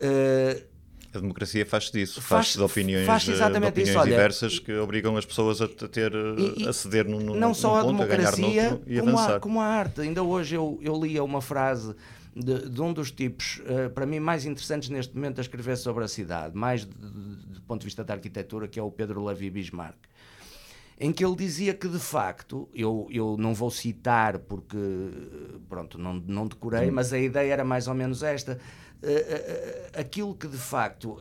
Uh, a democracia faz disso, faz, faz de opiniões, faz de opiniões isso, olha, diversas que obrigam as pessoas a ter e, a ceder num, num, não só num a democracia, a e como, a, como a arte. Ainda hoje eu, eu lia uma frase de, de um dos tipos, uh, para mim, mais interessantes neste momento a escrever sobre a cidade, mais do ponto de vista da arquitetura, que é o Pedro Levi Bismarck em que ele dizia que de facto, eu, eu não vou citar porque pronto, não, não decorei, mas a ideia era mais ou menos esta. Uh, uh, aquilo que de facto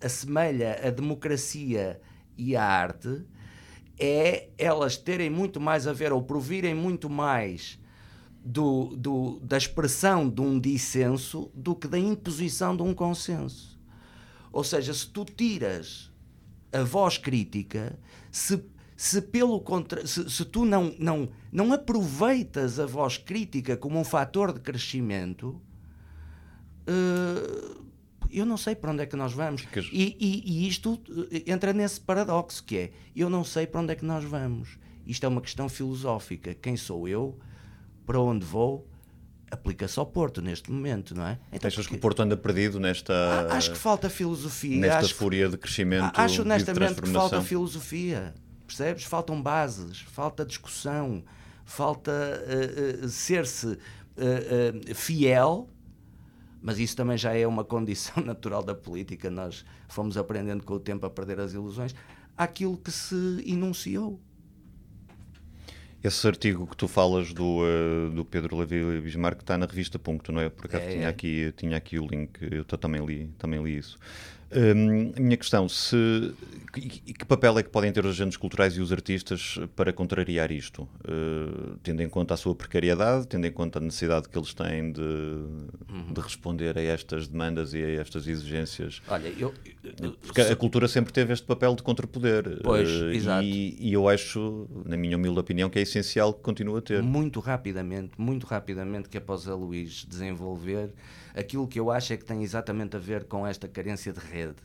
assemelha a democracia e a arte é elas terem muito mais a ver ou provirem muito mais do, do, da expressão de um dissenso do que da imposição de um consenso. Ou seja, se tu tiras a voz crítica, se, se pelo contra, se, se tu não, não, não aproveitas a voz crítica como um fator de crescimento, uh, eu não sei para onde é que nós vamos. E, e, e, isto eh, entra nesse paradoxo que é, eu não sei para onde é que nós vamos. Isto é uma questão filosófica. Quem sou eu? Para onde vou? aplica-se ao Porto neste momento, não é? Então, Achas porque... que o Porto anda perdido nesta. Acho que falta filosofia. Nesta acho fúria de crescimento. Acho honestamente que falta filosofia. Percebes? Faltam bases, falta discussão, falta uh, uh, ser-se uh, fiel, mas isso também já é uma condição natural da política. Nós fomos aprendendo com o tempo a perder as ilusões àquilo que se enunciou. Esse artigo que tu falas do, uh, do Pedro Levi Bismarck está na revista Ponto, não é? Por acaso é, tinha, é. Aqui, tinha aqui o link, eu também li, também li isso. Um, a minha questão, se, que, que, papel é que podem ter os agentes culturais e os artistas para contrariar isto? Uh, tendo em conta a sua precariedade, tendo em conta a necessidade que eles têm de, uhum. de responder a estas demandas e a estas exigências. Olha, eu, eu Porque a cultura sempre teve este papel de contrapoder. Pois, uh, exato. E, e, eu acho, na minha humilde opinião, que é essencial que continue a ter. Muito rapidamente, muito rapidamente, que após a Luís desenvolver Aquilo que eu acho é que tem exatamente a ver com esta carência de rede.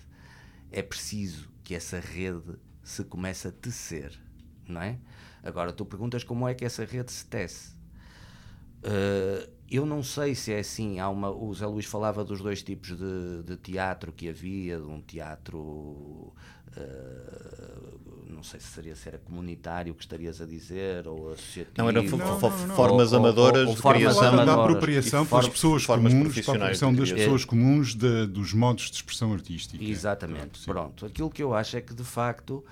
É preciso que essa rede se comece a tecer, não é? Agora, tu perguntas como é que essa rede se tece. Uh, eu não sei se é assim. Há uma, o Zé Luís falava dos dois tipos de, de teatro que havia, de um teatro. Uh, não sei se seria se era comunitário que estarias a dizer ou associativo. Não, eram formas amadoras ou, ou, ou de criação. da apropriação pelas pessoas comuns, para a apropriação das pessoas comuns de, dos modos de expressão artística. Exatamente. Pronto, Pronto. Aquilo que eu acho é que de facto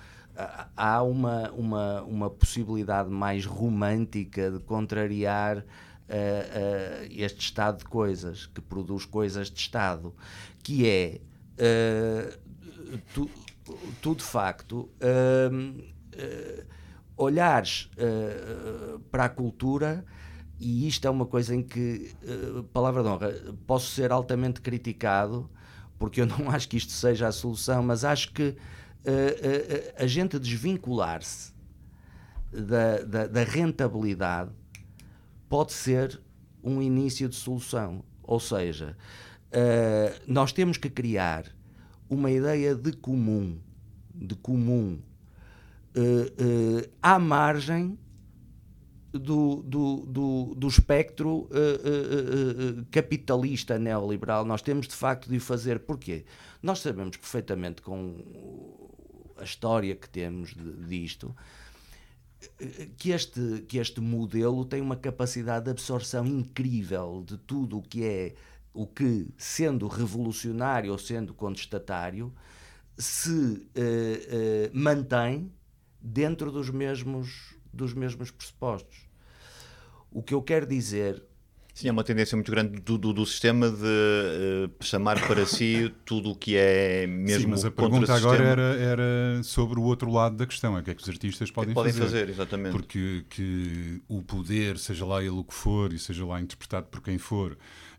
há uma, uma, uma possibilidade mais romântica de contrariar uh, uh, este estado de coisas, que produz coisas de Estado, que é uh, tu, tu de facto uh, uh, olhares uh, para a cultura e isto é uma coisa em que, palavra de honra, posso ser altamente criticado, porque eu não acho que isto seja a solução, mas acho que a gente desvincular-se da, da, da rentabilidade pode ser um início de solução. Ou seja, nós temos que criar uma ideia de comum, de comum, uh, uh, à margem do, do, do, do espectro uh, capitalista neoliberal. Nós temos de facto de o fazer. Porquê? Nós sabemos perfeitamente com a história que temos de, disto que este, que este modelo tem uma capacidade de absorção incrível de tudo o que é o que, sendo revolucionário ou sendo contestatário, se uh, uh, mantém dentro dos mesmos, dos mesmos pressupostos. O que eu quero dizer. Sim, é uma tendência muito grande do, do, do sistema de uh, chamar para si tudo o que é mesmo Sim, mas a pergunta agora era, era sobre o outro lado da questão, é o que é que os artistas podem, é podem fazer. fazer. exatamente. Porque que o poder, seja lá ele o que for, e seja lá interpretado por quem for,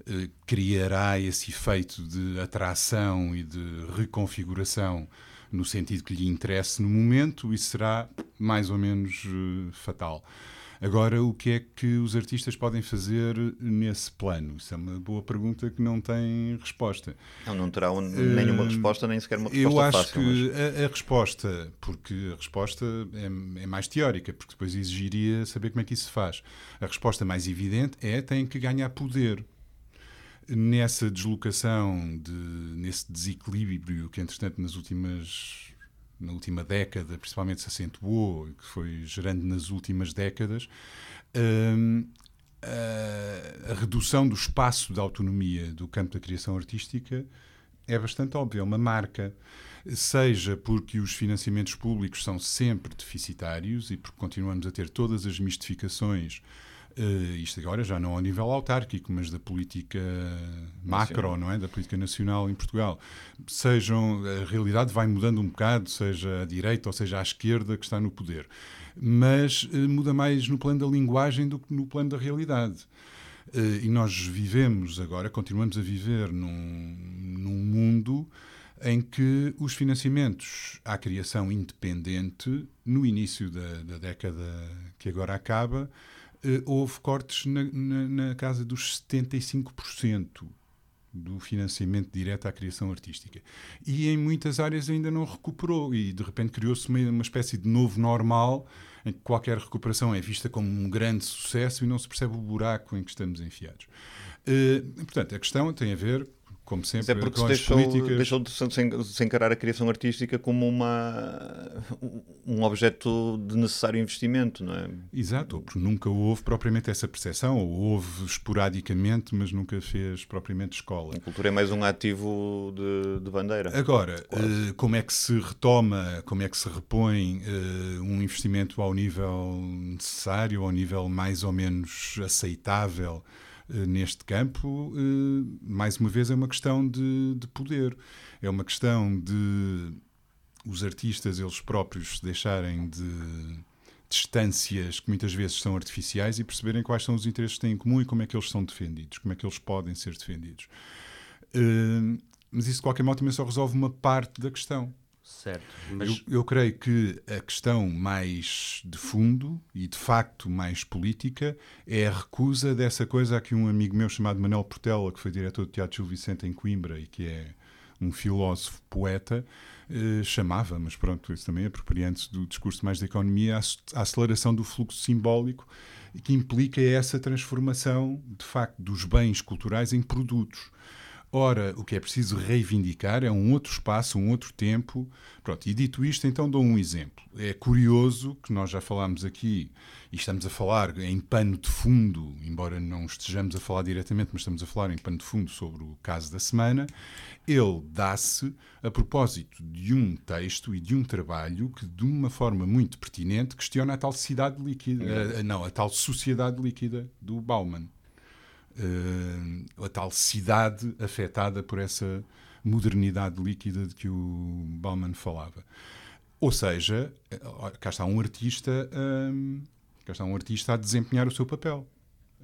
eh, criará esse efeito de atração e de reconfiguração no sentido que lhe interesse no momento, isso será mais ou menos uh, fatal. Agora, o que é que os artistas podem fazer nesse plano? Isso é uma boa pergunta que não tem resposta. Não, não terá um, nenhuma uh, resposta, nem sequer uma resposta Eu acho fácil, que mas... a, a, resposta, porque a resposta é, é, mais teórica, porque depois exigiria saber como é que isso se faz. A resposta mais evidente é tem que ganhar poder nessa deslocação, de, nesse desequilíbrio que, entretanto, nas últimas na última década, principalmente se acentuou, que foi gerando nas últimas décadas, hum, a, a redução do espaço da autonomia do campo da criação artística é bastante óbvia, é uma marca. Seja porque os financiamentos públicos são sempre deficitários e porque continuamos a ter todas as mistificações Uh, isto agora já não ao nível autárquico, mas da política macro, não é? Da política nacional em Portugal. Sejam, a realidade vai mudando um bocado, seja à direita ou seja à esquerda que está no poder. Mas uh, muda mais no plano da linguagem do que no plano da realidade. Uh, e nós vivemos agora, continuamos a viver num, num mundo em que os financiamentos à criação independente, no início da, da década que agora acaba, houve cortes na, na, na, casa dos 75% do financiamento direto à criação artística. E em muitas áreas ainda não recuperou, e de repente criou-se uma, uma espécie de novo normal em que qualquer recuperação é vista como um grande sucesso e não se percebe o buraco em que estamos enfiados. Uh, portanto, a questão tem a ver como sempre, é porque se deixou, políticas... deixou de se encarar a criação artística como uma, um objeto de necessário investimento, não é? Exato, porque nunca houve propriamente essa percepção, ou houve esporadicamente, mas nunca fez propriamente escola. A cultura é mais um ativo de, de bandeira. Agora, uh, como é que se retoma, como é que se repõe uh, um investimento ao nível necessário, ao nível mais ou menos aceitável? Eh, neste campo, eh, mais uma vez, é uma questão de, de poder. É uma questão de os artistas eles próprios se deixarem de distâncias que muitas vezes são artificiais e perceberem quais são os interesses que têm em comum e como é que eles são defendidos, como é que eles podem ser defendidos. Uh, mas isso, de qualquer modo, também só resolve uma parte da questão. Certo. Mas... Eu, eu, creio que a questão mais de fundo e de facto mais política é a recusa dessa coisa a que um amigo meu chamado Manuel Portela, que foi diretor do Teatro Gil Vicente em Coimbra e que é um filósofo poeta, eh, chamava, mas pronto, isso também apropriante do discurso mais da economia, a aceleração do fluxo simbólico que implica essa transformação, de facto, dos bens culturais em produtos. Ora, o que é preciso reivindicar é um outro espaço, um outro tempo. Pronto, e dito isto, então dou um exemplo. É curioso que nós já falámos aqui, e estamos a falar em pano de fundo, embora não estejamos a falar diretamente, mas estamos a falar em pano de fundo sobre o caso da semana. Ele dá-se a propósito de um texto e de um trabalho que, de uma forma muito pertinente, questiona a tal cidade líquida, a, a, não, a tal sociedade líquida do Bauman a tal cidade afetada por essa modernidade líquida de que o Bauman falava. Ou seja, eh, cá está um artista, um, cá está um artista a desempenhar o seu papel,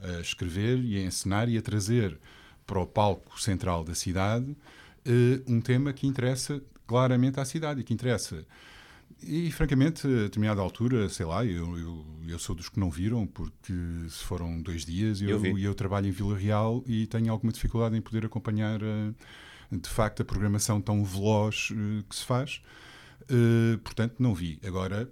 a escrever e a encenar e a trazer para o palco central da cidade um tema que interessa claramente à cidade e que interessa e, francamente, a determinada altura, sei lá, eu, eu, eu, sou dos que não viram, porque se foram dois dias e eu, eu, eu, trabalho em Vila Real e tenho alguma dificuldade em poder acompanhar, uh, de facto, a programação tão veloz uh, que se faz. Uh, portanto, não vi. Agora,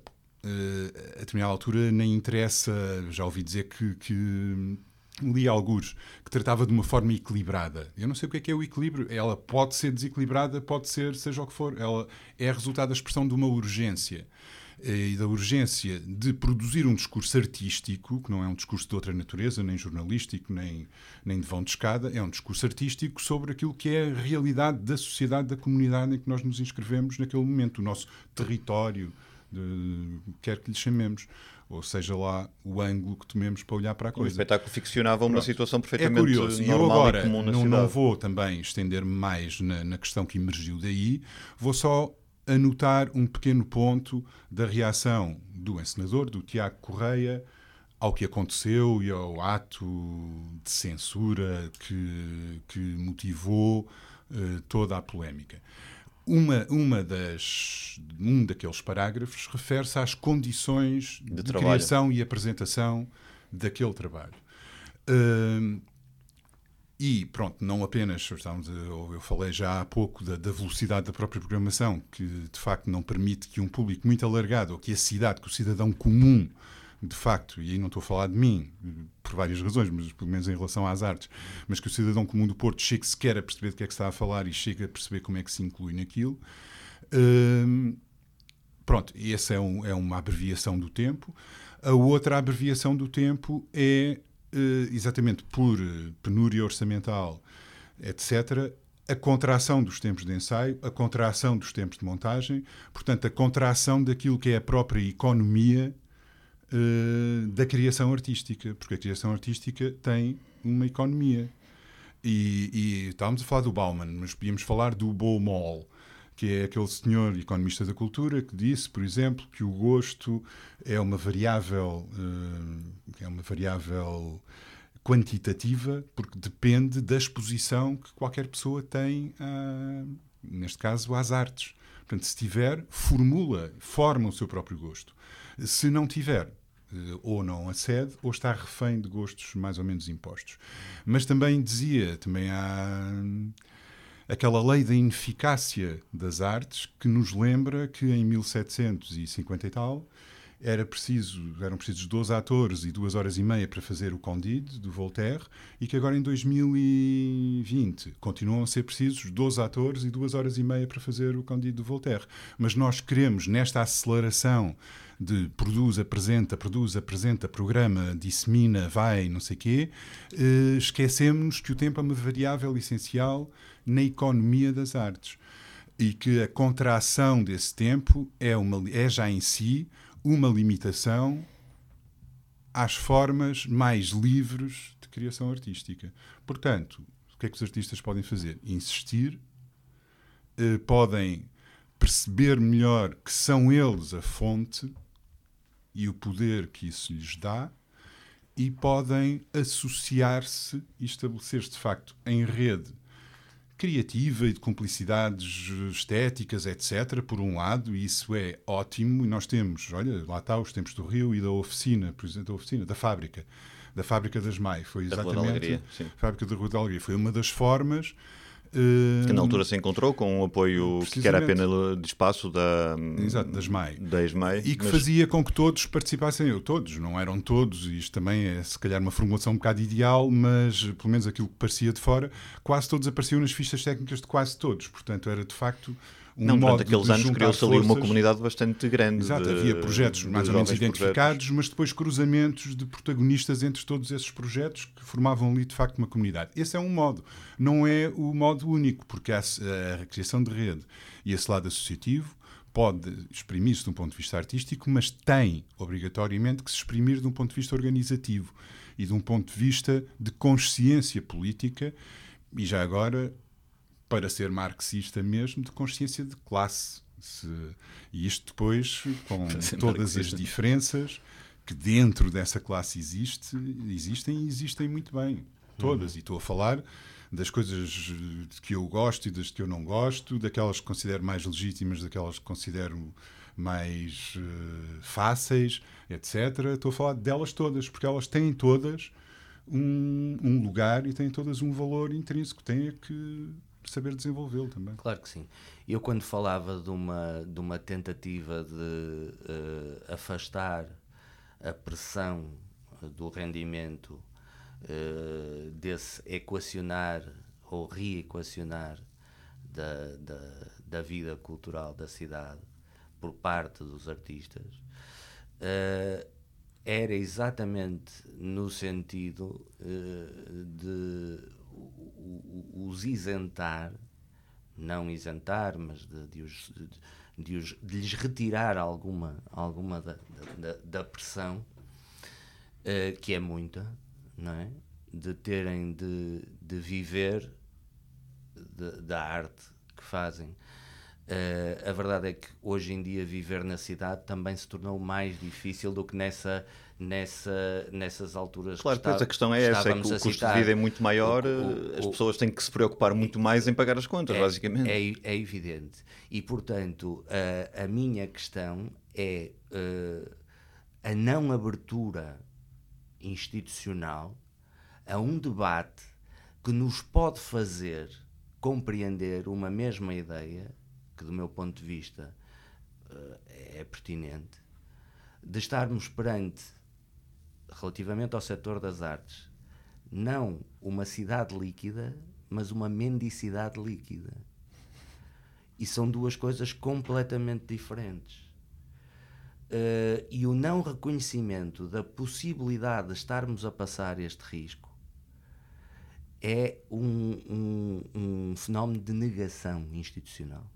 a determinada altura, nem interessa, já ouvi dizer que, que li alguns que tratava de uma forma equilibrada. Eu não sei o que é que é o equilíbrio. Ela pode ser desequilibrada, pode ser seja o que for. Ela é resultado da expressão de uma urgência eh, e da urgência de produzir um discurso artístico, que não é um discurso de outra natureza, nem jornalístico, nem, nem de vão de escada, é um discurso artístico sobre aquilo que é a realidade da sociedade, da comunidade em que nós nos inscrevemos naquele momento, o nosso território, de, quer que lhe chamemos ou seja lá o ângulo que tomemos para olhar para a coisa. O espetáculo ficcionava uma situação perfeitamente é curioso. e eu agora, não, não vou também estender-me mais na, na questão que emergiu daí, vou só anotar um pequeno ponto da reação do encenador, do Tiago Correia, ao que aconteceu e ao ato de censura que, que motivou uh, toda a polémica. Uma, uma das, um daqueles parágrafos refere-se às condições de, de criação e apresentação daquele trabalho. Uh, e pronto, não apenas, estamos, eu falei já há pouco da, da, velocidade da própria programação, que de facto não permite que um público muito alargado, ou que a cidade, que o cidadão comum, de facto, e aí não estou a falar de mim, por várias razões, mas pelo menos em relação às artes, mas que o cidadão comum do Porto chegue sequer a perceber do que é que está a falar e chegue a perceber como é que se inclui naquilo. Hum, pronto, essa é, um, é uma abreviação do tempo. A outra abreviação do tempo é eh, exatamente por eh, penúria orçamental, etc., a contração dos tempos de ensaio, a contração dos tempos de montagem, portanto, a contração daquilo que é a própria economia uh, da criação artística, porque a criação artística tem uma economia. E, e estávamos a falar do Bauman, mas podíamos falar do Baumol, que é aquele senhor economista da cultura que disse, por exemplo, que o gosto é uma variável, uh, é uma variável quantitativa porque depende da exposição que qualquer pessoa tem, a, neste caso, às artes. Portanto, se tiver, formula, forma o seu próprio gosto. Se não tiver, eh, ou não acede ou está refém de gostos mais ou menos impostos. Mas também dizia, também há aquela lei da ineficácia das artes que nos lembra que em 1750 e tal era preciso, eram precisos 12 atores e duas horas e meia para fazer o Candide, do Voltaire, e que agora em 2020 continuam a ser precisos 12 atores e duas horas e meia para fazer o Candide, do Voltaire. Mas nós queremos, nesta aceleração de produz, apresenta, produz, apresenta, programa, dissemina, vai, não sei quê, eh, esquecemos que o tempo é uma variável essencial na economia das artes e que a contração desse tempo é, uma, é já em si uma limitação às formas mais livres de criação artística. Portanto, o que é que os artistas podem fazer? Insistir, eh, podem perceber melhor que são eles a fonte e o poder que isso lhes dá e podem associar-se e estabelecer-se de facto em rede criativa e de cumplicidades estéticas, etc., por um lado, e isso é ótimo, e nós temos, olha, lá está os tempos do Rio e da oficina, por exemplo, da oficina, da fábrica, da fábrica das Mai, foi exatamente, a fábrica da Rua da Alegria, foi uma das formas que na altura se encontrou com um apoio que era apenas de espaço da, Exato, da SMAI. Da ESMAI e que mas... fazia com que todos participassem. Eu, todos, não eram todos, e isto também é se calhar uma formulação um bocado ideal, mas pelo menos aquilo que parecia de fora, quase todos apareciam nas fichas técnicas de quase todos. Portanto, era de facto um não, durante aqueles anos criou-se ali uma comunidade bastante grande. Exato, de, havia projetos mais ou menos identificados, projetos. mas depois cruzamentos de protagonistas entre todos esses projetos que formavam ali de facto uma comunidade. Esse é um modo, não é o modo único, porque a, a criação de rede e esse lado associativo pode exprimir-se de um ponto de vista artístico, mas tem obrigatoriamente que se exprimir de um ponto de vista organizativo e de um ponto de vista de consciência política. E já agora para ser marxista mesmo, de consciência de classe. Se, e isto depois, com todas as diferenças que dentro dessa classe existe, existem e existem muito bem. Todas. Uhum. E estou a falar das coisas que eu gosto e das que eu não gosto, daquelas que considero mais legítimas, daquelas que considero mais uh, fáceis, etc. Estou a falar delas todas, porque elas têm todas um, um lugar e têm todas um valor intrínseco. Têm que saber desenvolvê-lo também. Claro que sim. Eu, quando falava de uma, de uma tentativa de uh, afastar a pressão do rendimento uh, desse equacionar ou reequacionar da, da, da, vida cultural da cidade por parte dos artistas, uh, era exatamente no sentido de os isentar, não isentar, mas de, de, os, de, os, de lhes retirar alguma, alguma da, da, da pressão, uh, que é muita, não é? de terem de, de viver da arte que fazem. Uh, a verdade é que hoje em dia viver na cidade também se tornou mais difícil do que nessa, nessa, nessas alturas. Claro, que pois a questão é essa: é que o custo de vida é muito maior, o, o, as pessoas têm que se preocupar muito mais em pagar as contas, é, basicamente. É, é, evidente. E, portanto, a, a minha questão é uh, a não abertura institucional a um debate que nos pode fazer compreender uma mesma ideia que, do meu ponto de vista, uh, é pertinente, de estarmos perante, relativamente ao setor das artes, não uma cidade líquida, mas uma mendicidade líquida. E são duas coisas completamente diferentes. Uh, e o não reconhecimento da possibilidade de estarmos a passar este risco é um, um, um fenómeno de negação institucional.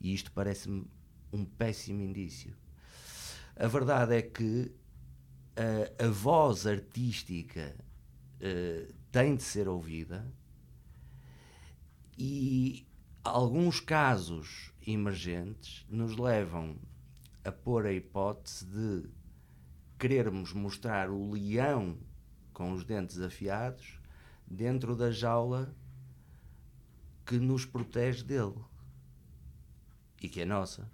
E isto parece-me um péssimo indício. A verdade é que a, a voz artística uh, tem de ser ouvida e alguns casos emergentes nos levam a pôr a hipótese de querermos mostrar o leão com os dentes afiados dentro da jaula que nos protege dele e que é nossa.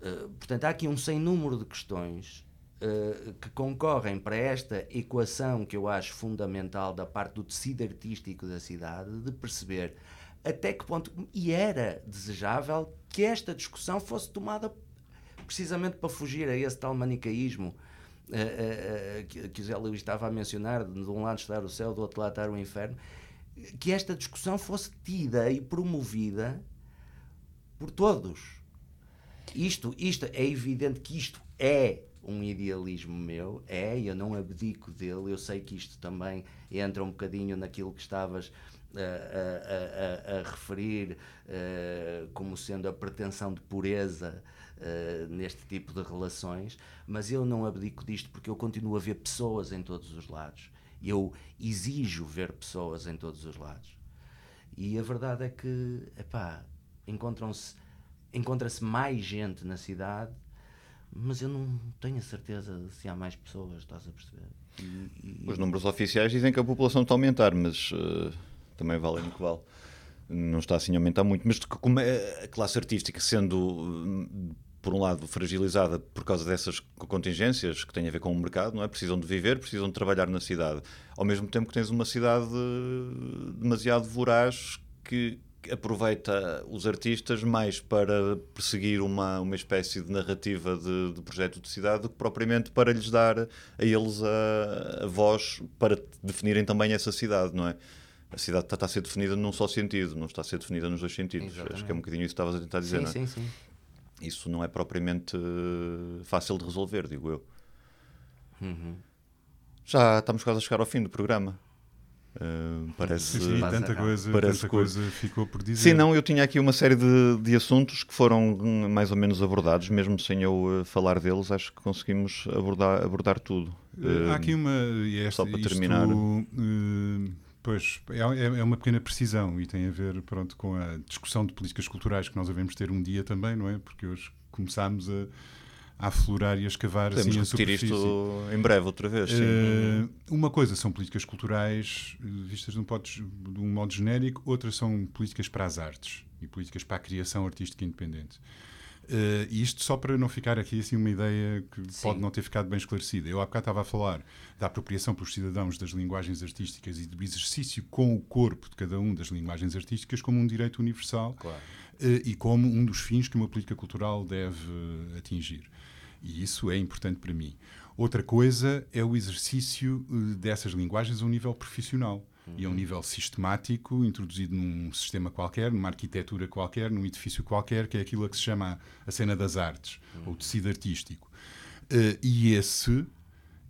Uh, portanto, há aqui um sem número de questões uh, que concorrem para esta equação que eu acho fundamental da parte do tecido artístico da cidade, de perceber até que ponto. E era desejável que esta discussão fosse tomada precisamente para fugir a esse tal manicaísmo. Uh, que, que o Zé Luís estava a mencionar, de um lado estar o céu, do outro lado estar o inferno, que esta discussão fosse tida e promovida por todos. Isto, isto é evidente que isto é um idealismo meu, é, eu não abdico dele, eu sei que isto também entra um bocadinho naquilo que estavas a, a, a, a referir uh, como sendo a pretensão de pureza uh, neste tipo de relações, mas eu não abdico disto porque eu continuo a ver pessoas em todos os lados. Eu exijo ver pessoas em todos os lados. E a verdade é que, epá, encontram-se encontra-se mais gente na cidade, mas eu não tenho a certeza se há mais pessoas, estás a perceber? E, e... Os números oficiais dizem que a população está a aumentar, mas uh, também vale no que vale. Não está assim a aumentar muito, mas como é a classe artística sendo por um lado fragilizada por causa dessas contingências que têm a ver com o mercado, não é? Precisam de viver, precisam de trabalhar na cidade. Ao mesmo tempo que tens uma cidade demasiado voraz que aproveita os artistas mais para perseguir uma, uma espécie de narrativa de, de projeto de cidade do que propriamente para lhes dar a eles a, a voz para definirem também essa cidade, não é? A cidade está, está, a ser definida num só sentido, não está a ser definida nos dois sentidos. Exatamente. Acho que é um bocadinho isso que estavas a tentar dizer, sim, não é? Sim, sim. Isso não é propriamente eh, fácil de resolver, digo eu. Uhum. Já estamos quase a chegar ao fim do programa. Uh, parece sim, sim, tanta coisa, parece tanta coisa ficou por dizer. Sim, não, eu tinha aqui uma série de, de assuntos que foram hum, mais ou menos abordados, mesmo sem eu uh, falar deles, acho que conseguimos abordar, abordar tudo. Uh, Há aqui uma. Esta, só para terminar. pois, é, é, é, uma pequena precisão e tem a ver pronto, com a discussão de políticas culturais que nós devemos ter um dia também, não é? Porque hoje começámos a a aflorar e a escavar Podemos assim, a superfície. isto em breve outra vez. Uh, uma coisa são políticas culturais eh, vistas de um, modo, de um modo genérico, outras são políticas para as artes e políticas para a criação artística independente. Uh, e isto só para não ficar aqui assim uma ideia que Sim. pode não ter ficado bem esclarecida. Eu há bocado estava a falar da apropriação pelos cidadãos das linguagens artísticas e do exercício com o corpo de cada um das linguagens artísticas como um direito universal claro. Uh, e como um dos fins que uma política cultural deve atingir. E isso é importante para mim. Outra coisa é o exercício eh, dessas linguagens a um nível profissional uhum. e a um uhum. nível sistemático, introduzido num sistema qualquer, numa arquitetura qualquer, num edifício qualquer, que é aquilo a que se chama a cena das artes, uhum. ou tecido artístico. Uh, e esse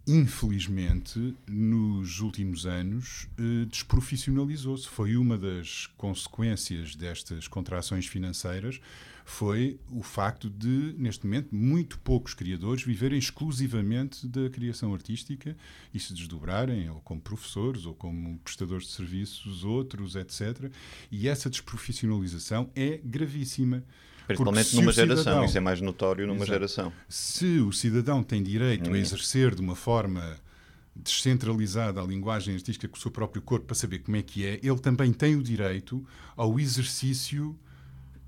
infelizmente, nos últimos anos, eh, desprofissionalizou-se. Foi uma das consequências destas contrações financeiras, foi o facto de, neste momento, muito poucos criadores viverem exclusivamente da criação artística e se desdobrarem, ou como professores, ou como prestadores de serviços, outros, etc. E essa desprofissionalização é gravíssima. Principalmente numa geração, cidadão, isso é mais notório numa exato, geração. Se o cidadão tem direito hum. a exercer de uma forma descentralizada a linguagem artística com o seu próprio corpo para saber como é que é, ele também tem o direito ao exercício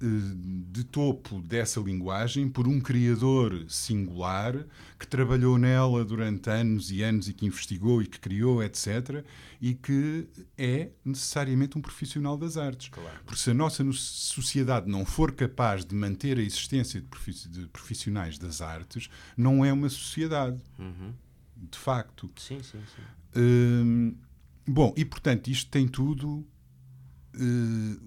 de topo dessa linguagem por um criador singular que trabalhou nela durante anos e anos e que investigou e que criou, etc. E que é necessariamente um profissional das artes. Claro. Porque se a nossa sociedade não for capaz de manter a existência de profissionais das artes, não é uma sociedade. Uhum. De facto. Sim, sim, sim. Hum, bom, e portanto, isto tem tudo eh,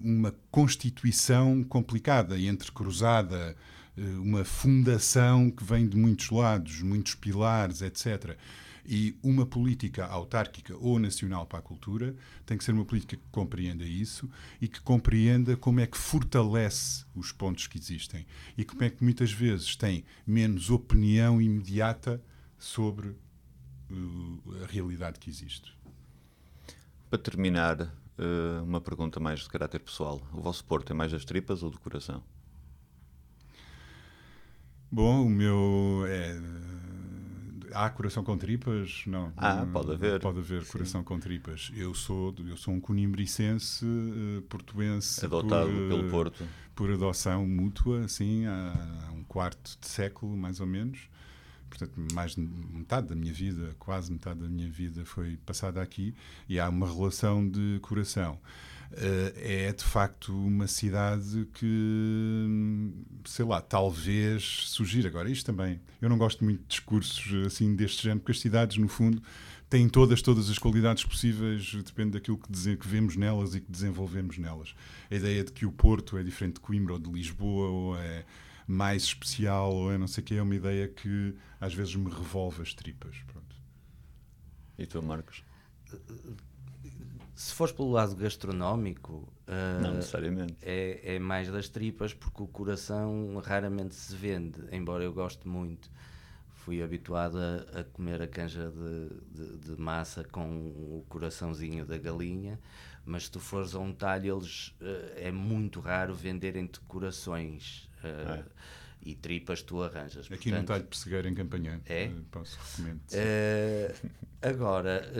uma constituição complicada e entrecruzada, eh, uma fundação que vem de muitos lados, muitos pilares, etc. E uma política autárquica ou nacional para a cultura tem que ser uma política que compreenda isso e que compreenda como é que fortalece os pontos que existem e como é que muitas vezes tem menos opinião imediata sobre uh, a realidade que existe. Para terminar, uh, uma pergunta mais de caráter pessoal. O vosso Porto é mais das tripas ou do coração? Bom, o meu é. Há coração com tripas? Não. Ah, pode haver. Pode haver Sim. coração com tripas. Eu sou, eu sou um conimbricense uh, portuense. Adotado por, pelo Porto. Por adoção mútua, assim, há, há um quarto de século, mais ou menos portanto, mais de metade da minha vida, quase metade da minha vida foi passada aqui e há uma relação de coração. Uh, é de facto uma cidade que, sei lá, talvez surgir agora. Isto também, eu não gosto muito de discursos assim deste género, porque as cidades, no fundo, têm todas, todas as qualidades possíveis, depende daquilo que, dizer, que vemos nelas e que desenvolvemos nelas. A ideia de que o Porto é diferente de Coimbra ou de Lisboa ou é mais especial ou é não sei o que, é uma ideia que às vezes me revolve as tripas. Pronto. E tu, Marcos? Se fores pelo lado gastronómico, uh, não necessariamente. É, é mais das tripas, porque o coração raramente se vende, embora eu goste muito. Fui habituado a, a comer a canja de, de, de, massa com o coraçãozinho da galinha, mas se tu fores a um talho, eles, uh, é muito raro venderem-te corações. Uh, E tripas tu arranjas. Aqui Portanto, no talho pessegueiro em Campanhã. É? Uh, posso recomendar. Uh, agora,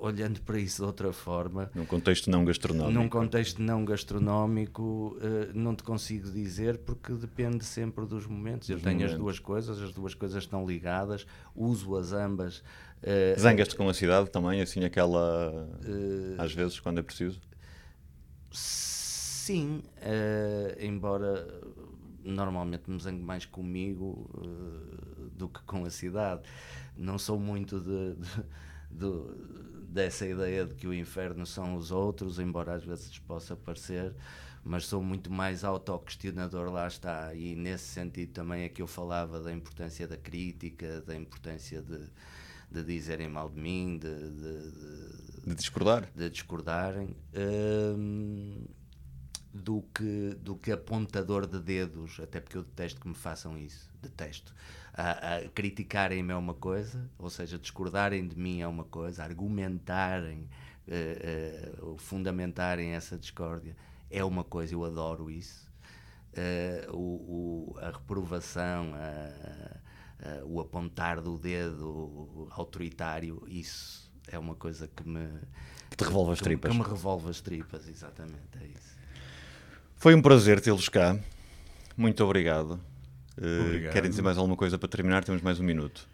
olhando para isso de outra forma. Num contexto não gastronómico. Num contexto não gastronómico, não te consigo dizer porque depende sempre dos momentos. Dos Eu tenho momentos. as duas coisas, as duas coisas estão ligadas, uso-as ambas. Zangas-te com a cidade também, assim, aquela. às vezes, quando é preciso? Sim, uh, embora normalmente me zangue mais comigo uh, do que com a cidade. Não sou muito de, de, de, dessa ideia de que o inferno são os outros, embora às vezes possa parecer, mas sou muito mais autoquestionador, lá está. E nesse sentido também é que eu falava da importância da crítica, da importância de, de dizerem mal de mim, de, de, de discordar. De discordarem. Uh, do que, do que apontador de dedos, até porque eu detesto que me façam isso, detesto. A, a criticarem-me é uma coisa, ou seja, discordarem de mim é uma coisa, argumentarem, uh, uh, fundamentarem essa discórdia é uma coisa, eu adoro isso. Uh, o, o, a reprovação, a, o apontar do dedo autoritário, isso é uma coisa que me. Que te revolve as tripas. Que me revolve as tripas, exatamente, é isso. Foi um prazer tê-los cá. Muito obrigado. Uh, obrigado. Querem dizer mais alguma coisa para terminar? Temos mais um minuto.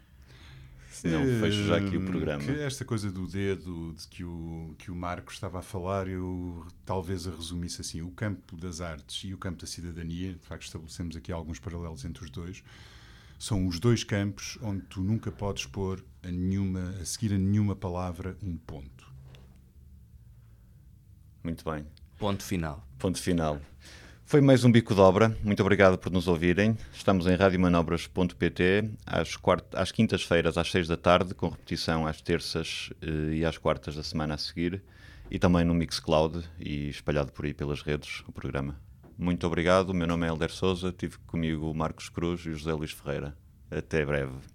Senão uh, fecho já aqui o programa. esta coisa do dedo de que o, que o Marco estava a falar, eu talvez a resumisse assim: o campo das artes e o campo da cidadania, de facto estabelecemos aqui alguns paralelos entre os dois, são os dois campos onde tu nunca podes pôr a, nenhuma, a seguir a nenhuma palavra um ponto. Muito bem. Ponto final. Ponto final. Foi mais um bico de obra. Muito obrigado por nos ouvirem. Estamos em radiomanobras.pt às, às quintas-feiras às seis da tarde, com repetição às terças eh, e às quartas da semana a seguir, e também no Mixcloud e espalhado por aí pelas redes o programa. Muito obrigado. O meu nome é Helder Souza. Tive comigo o Marcos Cruz e o José Luís Ferreira. Até breve.